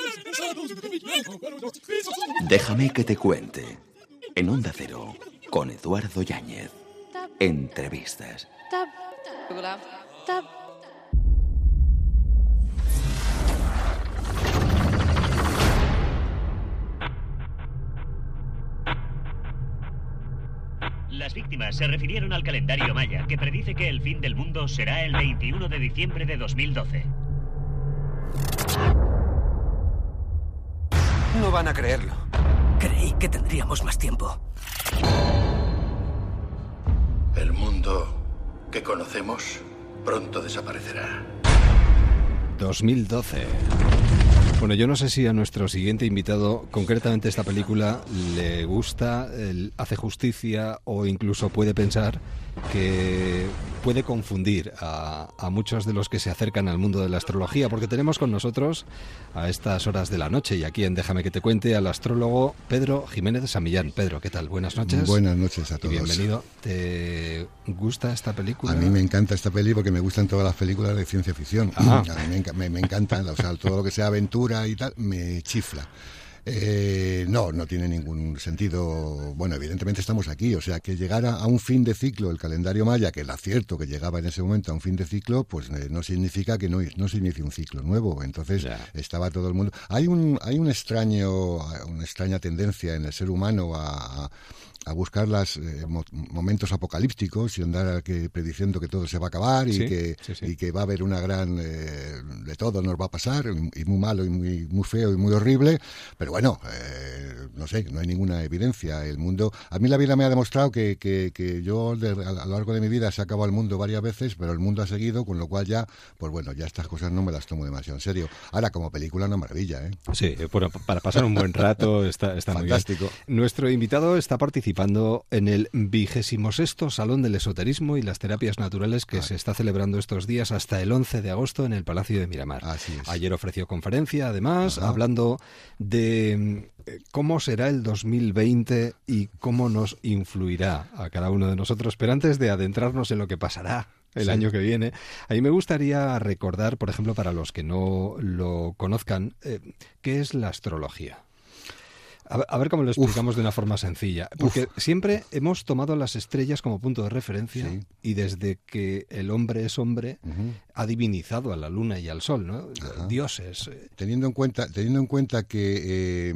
Déjame que te cuente. En Onda Cero, con Eduardo Yáñez. Entrevistas. Las víctimas se refirieron al calendario maya, que predice que el fin del mundo será el 21 de diciembre de 2012. No van a creerlo. Creí que tendríamos más tiempo. El mundo que conocemos pronto desaparecerá. 2012. Bueno, yo no sé si a nuestro siguiente invitado, concretamente esta película, le gusta, hace justicia o incluso puede pensar que puede confundir a, a muchos de los que se acercan al mundo de la astrología, porque tenemos con nosotros a estas horas de la noche y aquí en Déjame que te cuente al astrólogo Pedro Jiménez de Samillán. Pedro, ¿qué tal? Buenas noches. Buenas noches a Y todos. bienvenido. ¿Te gusta esta película? A mí me encanta esta peli porque me gustan todas las películas de ciencia ficción. Ah. A mí me, me, me encantan, o sea, todo lo que sea aventura y tal, me chifla. Eh, no, no tiene ningún sentido. Bueno, evidentemente estamos aquí, o sea, que llegara a un fin de ciclo el calendario maya, que era cierto que llegaba en ese momento a un fin de ciclo, pues eh, no significa que no, no se inicie un ciclo nuevo. Entonces estaba todo el mundo. Hay un, hay un extraño, una extraña tendencia en el ser humano a, a- a buscar los momentos apocalípticos y andar que, prediciendo que todo se va a acabar y, Sí, que, sí, sí. y que va a haber una gran... eh, de todo nos va a pasar, y, y muy malo y muy, muy feo y muy horrible, pero bueno, eh, no sé, no hay ninguna evidencia. El mundo... A mí la vida me ha demostrado que, que, que yo de- a lo largo de mi vida se ha acabado el mundo varias veces, pero el mundo ha seguido, con lo cual ya, pues bueno, ya estas cosas no me las tomo demasiado en serio. Ahora, como película, una maravilla, ¿eh? Sí, bueno, para pasar un buen rato está, está muy bien. Fantástico. Nuestro invitado está participando en el vigésimo sexto Salón del Esoterismo y las Terapias Naturales que se está celebrando estos días hasta el 11 de agosto en el Palacio de Miramar. Ayer ofreció conferencia, además, hablando de mm, eh, cómo será el 2020 y cómo nos influirá a cada uno de nosotros. Pero antes de adentrarnos en lo que pasará el Sí. año que viene. A mí me gustaría recordar, por ejemplo, para los que no lo conozcan, eh, qué es la astrología. A ver, a ver cómo lo explicamos de una forma sencilla. Porque siempre hemos tomado las estrellas como punto de referencia y desde que el hombre es hombre ha divinizado a la luna y al sol, ¿no? Dioses. eh, Teniendo en cuenta, teniendo en cuenta que eh,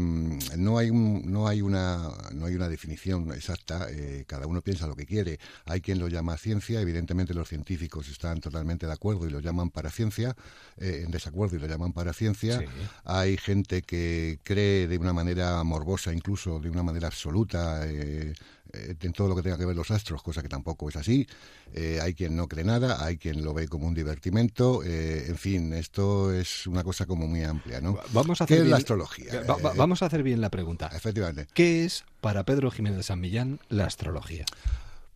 no hay un, no hay una no hay una definición exacta, eh, cada uno piensa lo que quiere. Hay quien lo llama ciencia, evidentemente los científicos están totalmente de acuerdo y lo llaman paraciencia, eh, en desacuerdo y lo llaman paraciencia. Sí. Hay gente que cree de una manera morbosa, incluso de una manera absoluta, eh, eh, en todo lo que tenga que ver los astros, cosa que tampoco es así. Eh, hay quien no cree nada, hay quien lo ve como un divertimento. eh, en fin, esto es una cosa como muy amplia, ¿no? Vamos a ¿Qué hacer es bien- la astrología? Va- va- vamos a hacer bien la pregunta. Efectivamente. ¿Qué es para Pedro Jiménez de San Millán la astrología?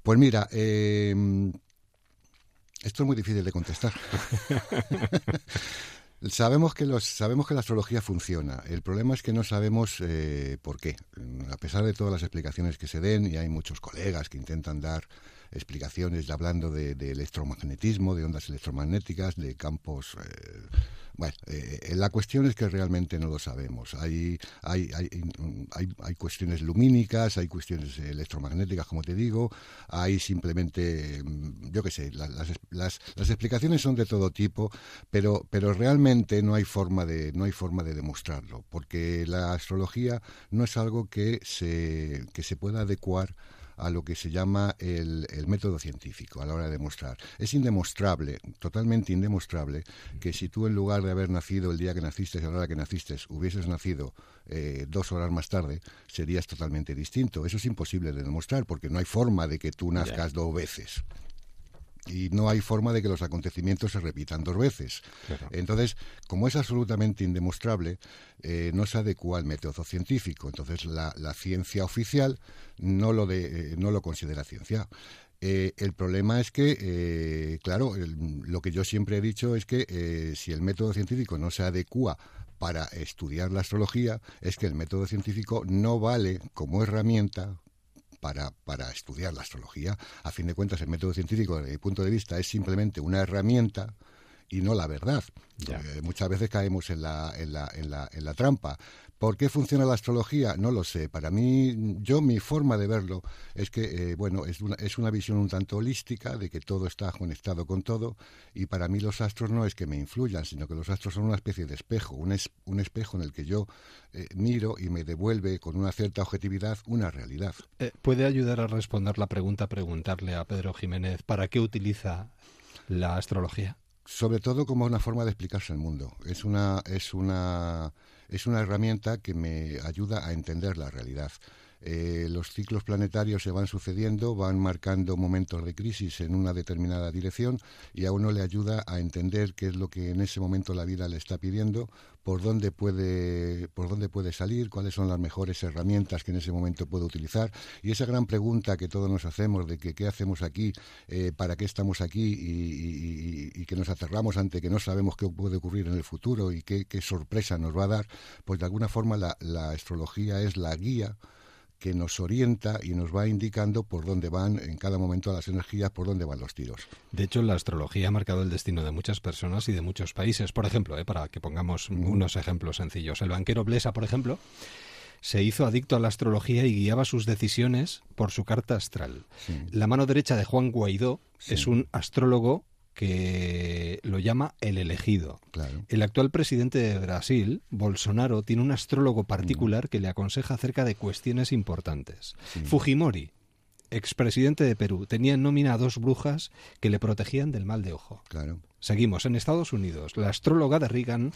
Pues mira, esto es muy difícil de contestar. sabemos que los sabemos que la astrología funciona. El problema es que no sabemos eh, por qué. A pesar de todas las explicaciones que se den y hay muchos colegas que intentan dar explicaciones hablando de, de electromagnetismo, de ondas electromagnéticas, de campos. eh, bueno, eh, la cuestión es que realmente no lo sabemos. Hay, hay, hay, hay, hay cuestiones lumínicas, hay cuestiones electromagnéticas, como te digo, hay simplemente, mm, yo qué sé, la- las, las, las explicaciones son de todo tipo, pero, pero realmente no hay forma de, no hay forma de demostrarlo, porque la astrología no es algo que se, que se pueda adecuar a lo que se llama el, el método científico a la hora de demostrar. Es indemostrable, totalmente indemostrable, que si tú en lugar de haber nacido el día que naciste, a la hora que naciste, hubieses nacido eh, dos horas más tarde, serías totalmente distinto. Eso es imposible de demostrar porque no hay forma de que tú nazcas dos veces y no hay forma de que los acontecimientos se repitan dos veces. Entonces, como es absolutamente indemostrable, eh, no se adecua al método científico. Entonces, la, la ciencia oficial no lo, de, eh, no lo considera ciencia. Eh, el problema es que, eh, claro, el- lo que yo siempre he dicho es que eh, si el método científico no se adecua para estudiar la astrología, es que el método científico no vale como herramienta para, para estudiar la astrología. A fin de cuentas, el método científico, desde mi punto de vista, es simplemente una herramienta y no la verdad. Muchas veces caemos en la, en, la, en, la, en la trampa. ¿Por qué funciona la astrología? No lo sé. Para mí, yo mi forma de verlo es que, eh, bueno, es una, es una visión un tanto holística de que todo está conectado con todo y para mí los astros no es que me influyan, sino que los astros son una especie de espejo, un, es- un espejo en el que yo eh, miro y me devuelve con una cierta objetividad una realidad. Eh, ¿Puede ayudar a responder la pregunta, preguntarle a Pedro Jiménez para qué utiliza la astrología? sobre todo como una forma de explicarse el mundo. Es una, es una, es una herramienta que me ayuda a entender la realidad. Eh, los ciclos planetarios se van sucediendo, van marcando momentos de crisis en una determinada dirección y a uno le ayuda a entender qué es lo que en ese momento la vida le está pidiendo, por dónde puede, por dónde puede salir, cuáles son las mejores herramientas que en ese momento puede utilizar. Y esa gran pregunta que todos nos hacemos de que qué hacemos aquí, eh, para qué estamos aquí y, que nos aterramos ante que no sabemos qué puede ocurrir en el futuro y qué, qué sorpresa nos va a dar, pues de alguna forma la astrología es la guía que nos orienta y nos va indicando por dónde van en cada momento las energías, por dónde van los tiros. De hecho, la astrología ha marcado el destino de muchas personas y de muchos países. Por ejemplo, eh, para que pongamos unos ejemplos sencillos. El banquero Blesa, por ejemplo, se hizo adicto a la astrología y guiaba sus decisiones por su carta astral. La mano derecha de Juan Guaidó es un astrólogo que lo llama el elegido. Claro. El actual presidente de Brasil, Bolsonaro, tiene un astrólogo Mm. particular que le aconseja acerca de cuestiones importantes. Fujimori, expresidente de Perú, tenía en nómina a dos brujas que le protegían del mal de ojo. Claro. Seguimos. En Estados Unidos, la astróloga de Reagan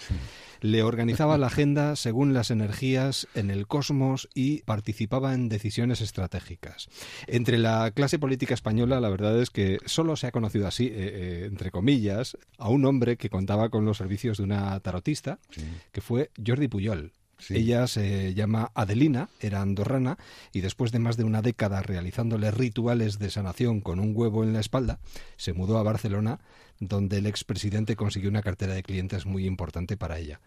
le organizaba la agenda según las energías en el cosmos y participaba en decisiones estratégicas. Entre la clase política española, la verdad es que solo se ha conocido así, eh, eh, entre comillas, a un hombre que contaba con los servicios de una tarotista, que fue Jordi Puyol. Ella se llama Adelina, era andorrana, y después de más de una década realizándole rituales de sanación con un huevo en la espalda, se mudó a Barcelona, donde el expresidente consiguió una cartera de clientes muy importante para ella.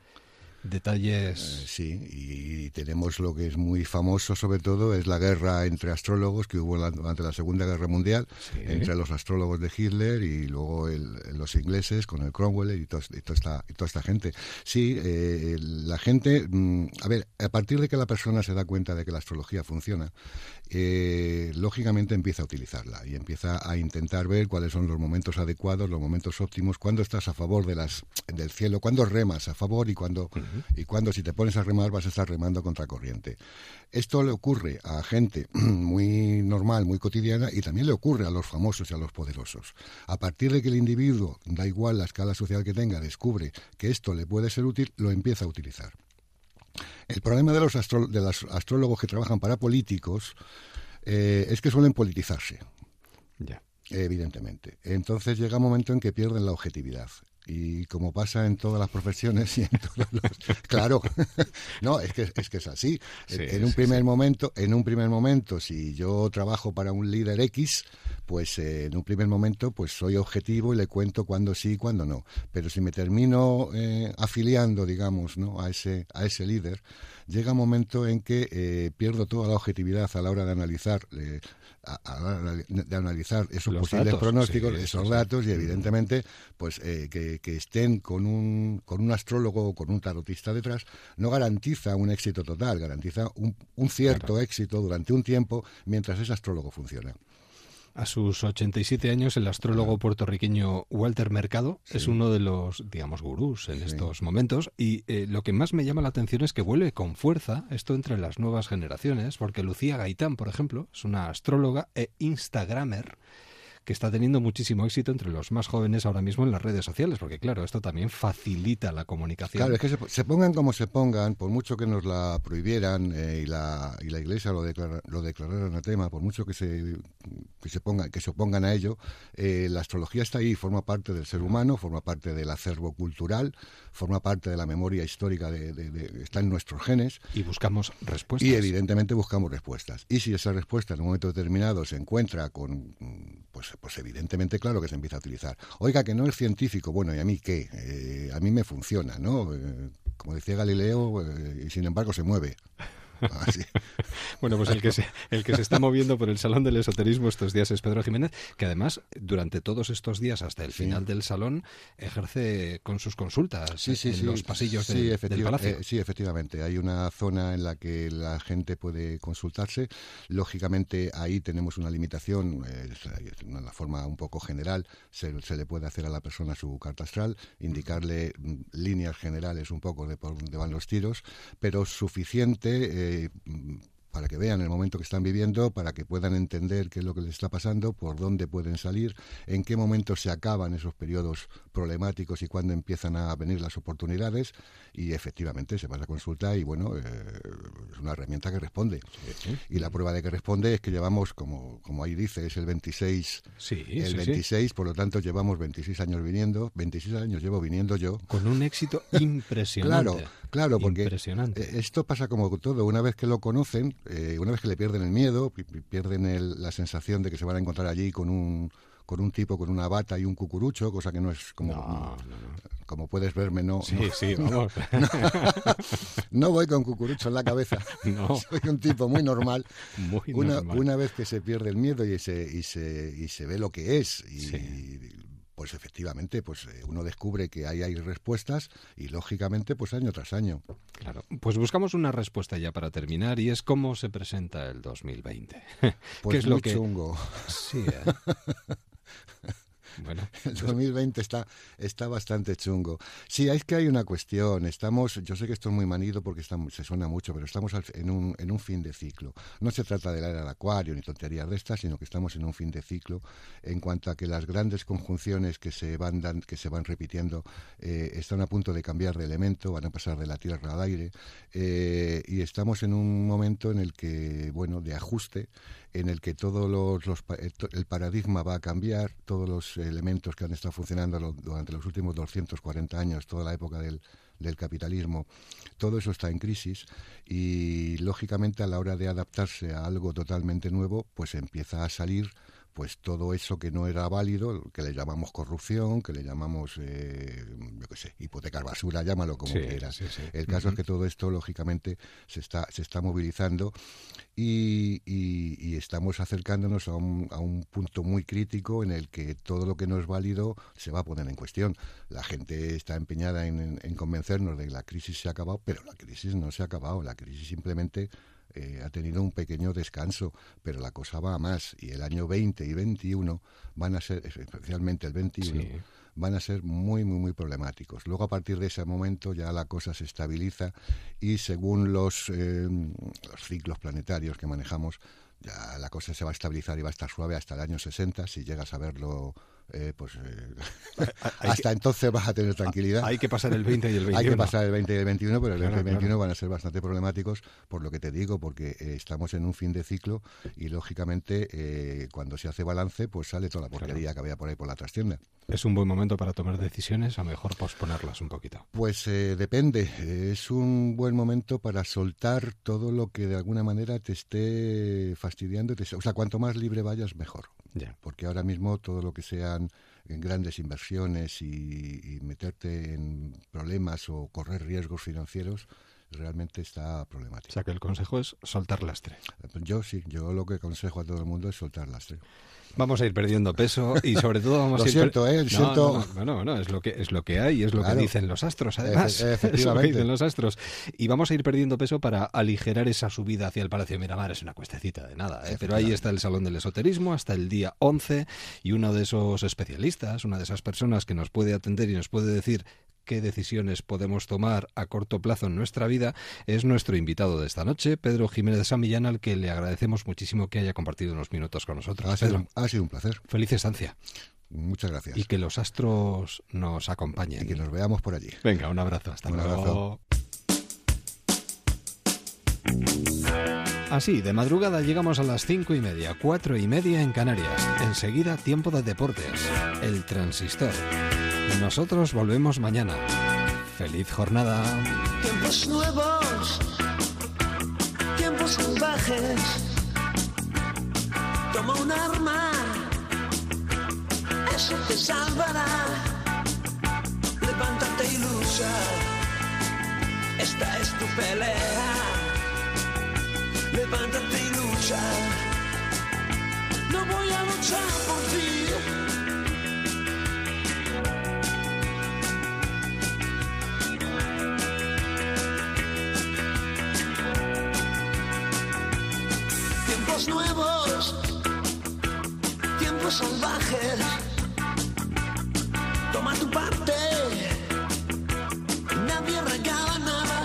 Detalles. Eh, sí, y, tenemos lo que es muy famoso, sobre todo, es la guerra entre astrólogos que hubo durante la Segunda Guerra Mundial, entre los astrólogos de Hitler y luego el- los ingleses con el Cromwell y, toda, esta, y toda esta gente. Sí, eh, la gente, mm, a ver, a partir de que la persona se da cuenta de que la astrología funciona, eh, lógicamente empieza a utilizarla y empieza a intentar ver cuáles son los momentos adecuados, los momentos óptimos, cuándo estás a favor de las, del cielo, cuándo remas a favor y cuándo, y cuándo si te pones a remar vas a estar remando contra corriente. Esto le ocurre a gente muy normal, muy cotidiana y también le ocurre a los famosos y a los poderosos. A partir de que el individuo, da igual la escala social que tenga, descubre que esto le puede ser útil, lo empieza a utilizar. El problema de los, astro- de los astrólogos que trabajan para políticos eh, es que suelen politizarse. Evidentemente. Entonces llega un momento en que pierden la objetividad. Y como pasa en todas las profesiones y en todos los... Claro, no, es que, es que es así. En- Sí, en un sí, primer sí. momento, en un primer momento, si yo trabajo para un líder X, pues eh, en un primer momento, pues soy objetivo y le cuento cuándo sí y cuándo no. Pero si me termino eh, afiliando, digamos, ¿no? a ese a ese líder, llega un momento en que eh, pierdo toda la objetividad a la hora de analizar eh, a, a de analizar esos Los posibles datos, pronósticos, sí, esos sí, sí. datos y evidentemente pues eh, que, que estén con un con un astrólogo o con un tarotista detrás no garantiza un éxito total, garantiza un, un cierto éxito durante un tiempo mientras ese astrólogo funciona. A sus 87 años, el astrólogo puertorriqueño Walter Mercado es uno de los, digamos, gurús en estos momentos. Y eh, lo que más me llama la atención es que vuelve con fuerza esto entre las nuevas generaciones, porque Lucía Gaitán, por ejemplo, es una astróloga e instagramer que está teniendo muchísimo éxito entre los más jóvenes ahora mismo en las redes sociales, porque claro, esto también facilita la comunicación. Claro, es que se, se pongan como se pongan, por mucho que nos la prohibieran eh, y, la, y la Iglesia lo, declara, lo declarara anatema, por mucho que se, que se, pongan, que se opongan a ello, eh, la astrología está ahí, forma parte del ser humano, forma parte del acervo cultural, forma parte de la memoria histórica, de, de- de- está en nuestros genes. Y buscamos respuestas. Y evidentemente buscamos respuestas. Y si esa respuesta en un momento determinado se encuentra con, pues, pues evidentemente claro que se empieza a utilizar. Oiga, que no es científico, bueno, ¿y a mí qué? Eh, a mí me funciona, ¿no? Eh, como decía Galileo, eh, y sin embargo se mueve. Así. Bueno, pues el que, se, el que se está moviendo por el Salón del Esoterismo estos días es Pedro Jiménez, que además durante todos estos días hasta el final del salón ejerce con sus consultas Sí, sí, en los pasillos Sí, del- palacio. eh, sí, efectivamente. Hay una zona en la que la gente puede consultarse. Lógicamente, ahí tenemos una limitación, eh, de una forma un poco general. Se, se le puede hacer a la persona su carta astral, indicarle mm, líneas generales un poco de por dónde van los tiros, pero suficiente. eh, mm, para que vean el momento que están viviendo, para que puedan entender qué es lo que les está pasando, por dónde pueden salir, en qué momento se acaban esos periodos problemáticos y cuándo empiezan a venir las oportunidades. Y efectivamente se va a la consulta y bueno, eh, es una herramienta que responde. Y la prueba de que responde es que llevamos, como, como ahí dice, es el 26, Sí, el sí, sí. 26, por lo tanto llevamos 26 años viniendo, 26 años llevo viniendo yo. Con un éxito impresionante. Claro, claro, porque Impresionante. eh, esto pasa como todo. Una vez que lo conocen, eh, una vez que le pierden el miedo, pi- pi- pierden el- la sensación de que se van a encontrar allí con un con un tipo con una bata y un cucurucho, cosa que no es como como puedes verme, no. Sí, no- sí, no- vamos. No, no voy con cucurucho en la cabeza. No. Soy un tipo muy normal. Muy una, normal. una vez que se pierde el miedo y se, y se, y se ve lo que es, y pues efectivamente, pues eh, uno descubre que ahí hay respuestas y lógicamente, pues año tras año. Claro. Pues buscamos una respuesta ya para terminar y es cómo se presenta el 2020. Pues ¿Qué es lo muy que chungo. Sí, ¿eh? Bueno, el 2020 está, está bastante chungo. Sí, es que hay una cuestión. Estamos, yo sé que esto es muy manido porque se suena mucho, pero estamos en un, en un fin de ciclo. No se trata de la era del acuario ni tonterías de estas, sino que estamos en un fin de ciclo en cuanto a que las grandes conjunciones que se van, dan- que se van repitiendo eh, están a punto de cambiar de elemento, van a pasar de la tierra al aire eh, y estamos en un momento en el que, bueno, de ajuste, en el que todos los, los pa- el paradigma va a cambiar, todos los elementos que han estado funcionando durante los últimos 240 años, toda la época del, del capitalismo, todo eso está en crisis y lógicamente a la hora de adaptarse a algo totalmente nuevo, pues empieza a salir pues todo eso que no era válido, que le llamamos corrupción, que le llamamos, eh, yo qué sé, hipotecas basura, llámalo como Sí, quieras. sí, sí. El caso es que todo esto, lógicamente, se está, se está movilizando y, y- y estamos acercándonos a un, a un punto muy crítico en el que todo lo que no es válido se va a poner en cuestión. La gente está empeñada en, en- en convencernos de que la crisis se ha acabado, pero la crisis no se ha acabado. La crisis simplemente eh, ha tenido un pequeño descanso, pero la cosa va a más. Y el año 20 y 21 van a ser, especialmente el 21, Sí. van a ser muy, muy, muy problemáticos. Luego, a partir de ese momento, ya la cosa se estabiliza y según los, eh, los ciclos planetarios que manejamos, ya la cosa se va a estabilizar y va a estar suave hasta el año 60. Si llegas a verlo, eh, pues eh, hay hasta entonces vas a tener tranquilidad. hay que pasar el 20 y el Hay 21. que pasar el 20 y el 21, pero el Claro, 20 y el 21 claro. van a ser bastante problemáticos, por lo que te digo, porque eh, estamos en un fin de ciclo y, lógicamente, eh, cuando se hace balance, pues sale toda la porquería que había por ahí por la trastienda. ¿Es un buen momento para tomar decisiones o mejor posponerlas un poquito? Pues depende. Es un buen momento para soltar todo lo que de alguna manera te esté fastidiando. te- o sea, cuanto más libre vayas, mejor. Porque ahora mismo todo lo que sean eh, grandes inversiones y, y meterte en problemas o correr riesgos financieros, realmente está O problemático. sea que el consejo es soltar lastre. Yo sí, yo lo que aconsejo a todo el mundo es soltar lastre. Vamos a ir perdiendo peso y sobre todo vamos Lo a ir siento, ¿eh? No, Siento- no, no, bueno, bueno, es lo que es lo que hay, es lo Claro. que dicen los astros, además. Efe- Es lo que dicen los astros. Y vamos a ir perdiendo peso para aligerar esa subida hacia el Palacio de Miramar. Es una cuestecita de nada, ¿eh? pero ahí está el Salón del Esoterismo hasta el día 11 y uno de esos especialistas, una de esas personas que nos puede atender y nos puede decir qué decisiones podemos tomar a corto plazo en nuestra vida, es nuestro invitado de esta noche, Pedro Jiménez de San Millán, al que le agradecemos muchísimo que haya compartido unos minutos con nosotros. Ha sido, Pedro, ha sido un placer. feliz estancia Muchas gracias. y que los astros nos acompañen. Y que nos veamos por allí. Venga, un abrazo. Hasta Un luego. Así, de madrugada llegamos a las cinco y media, cuatro y media en Canarias. Enseguida, tiempo de deportes. El transistor. Nosotros volvemos mañana. Feliz jornada. Tiempos nuevos, tiempos salvajes. Toma un arma, eso te salvará. Levántate y lucha, esta es tu pelea. Levántate y lucha, no voy a luchar por ti. Tiempos nuevos, tiempos salvajes. Toma tu parte, nadie regala nada.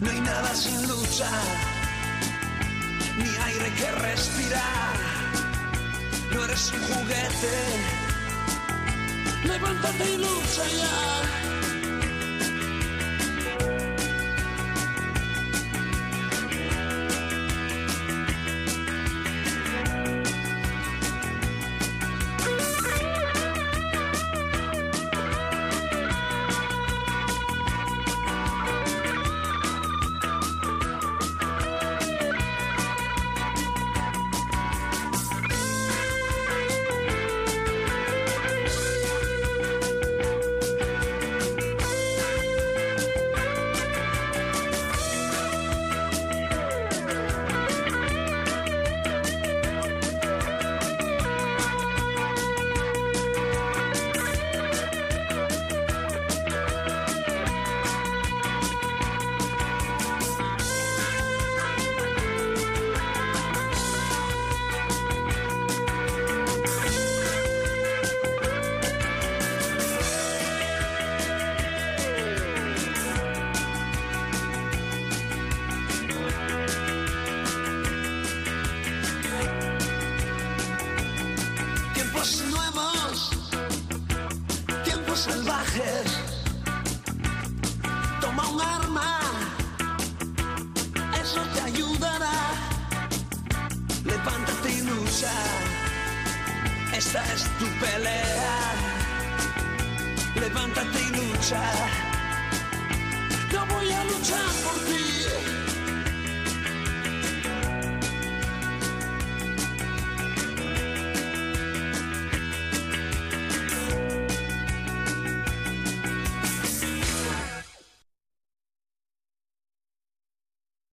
No hay nada sin lucha, ni aire que respirar. No eres un juguete, levántate y lucha ya.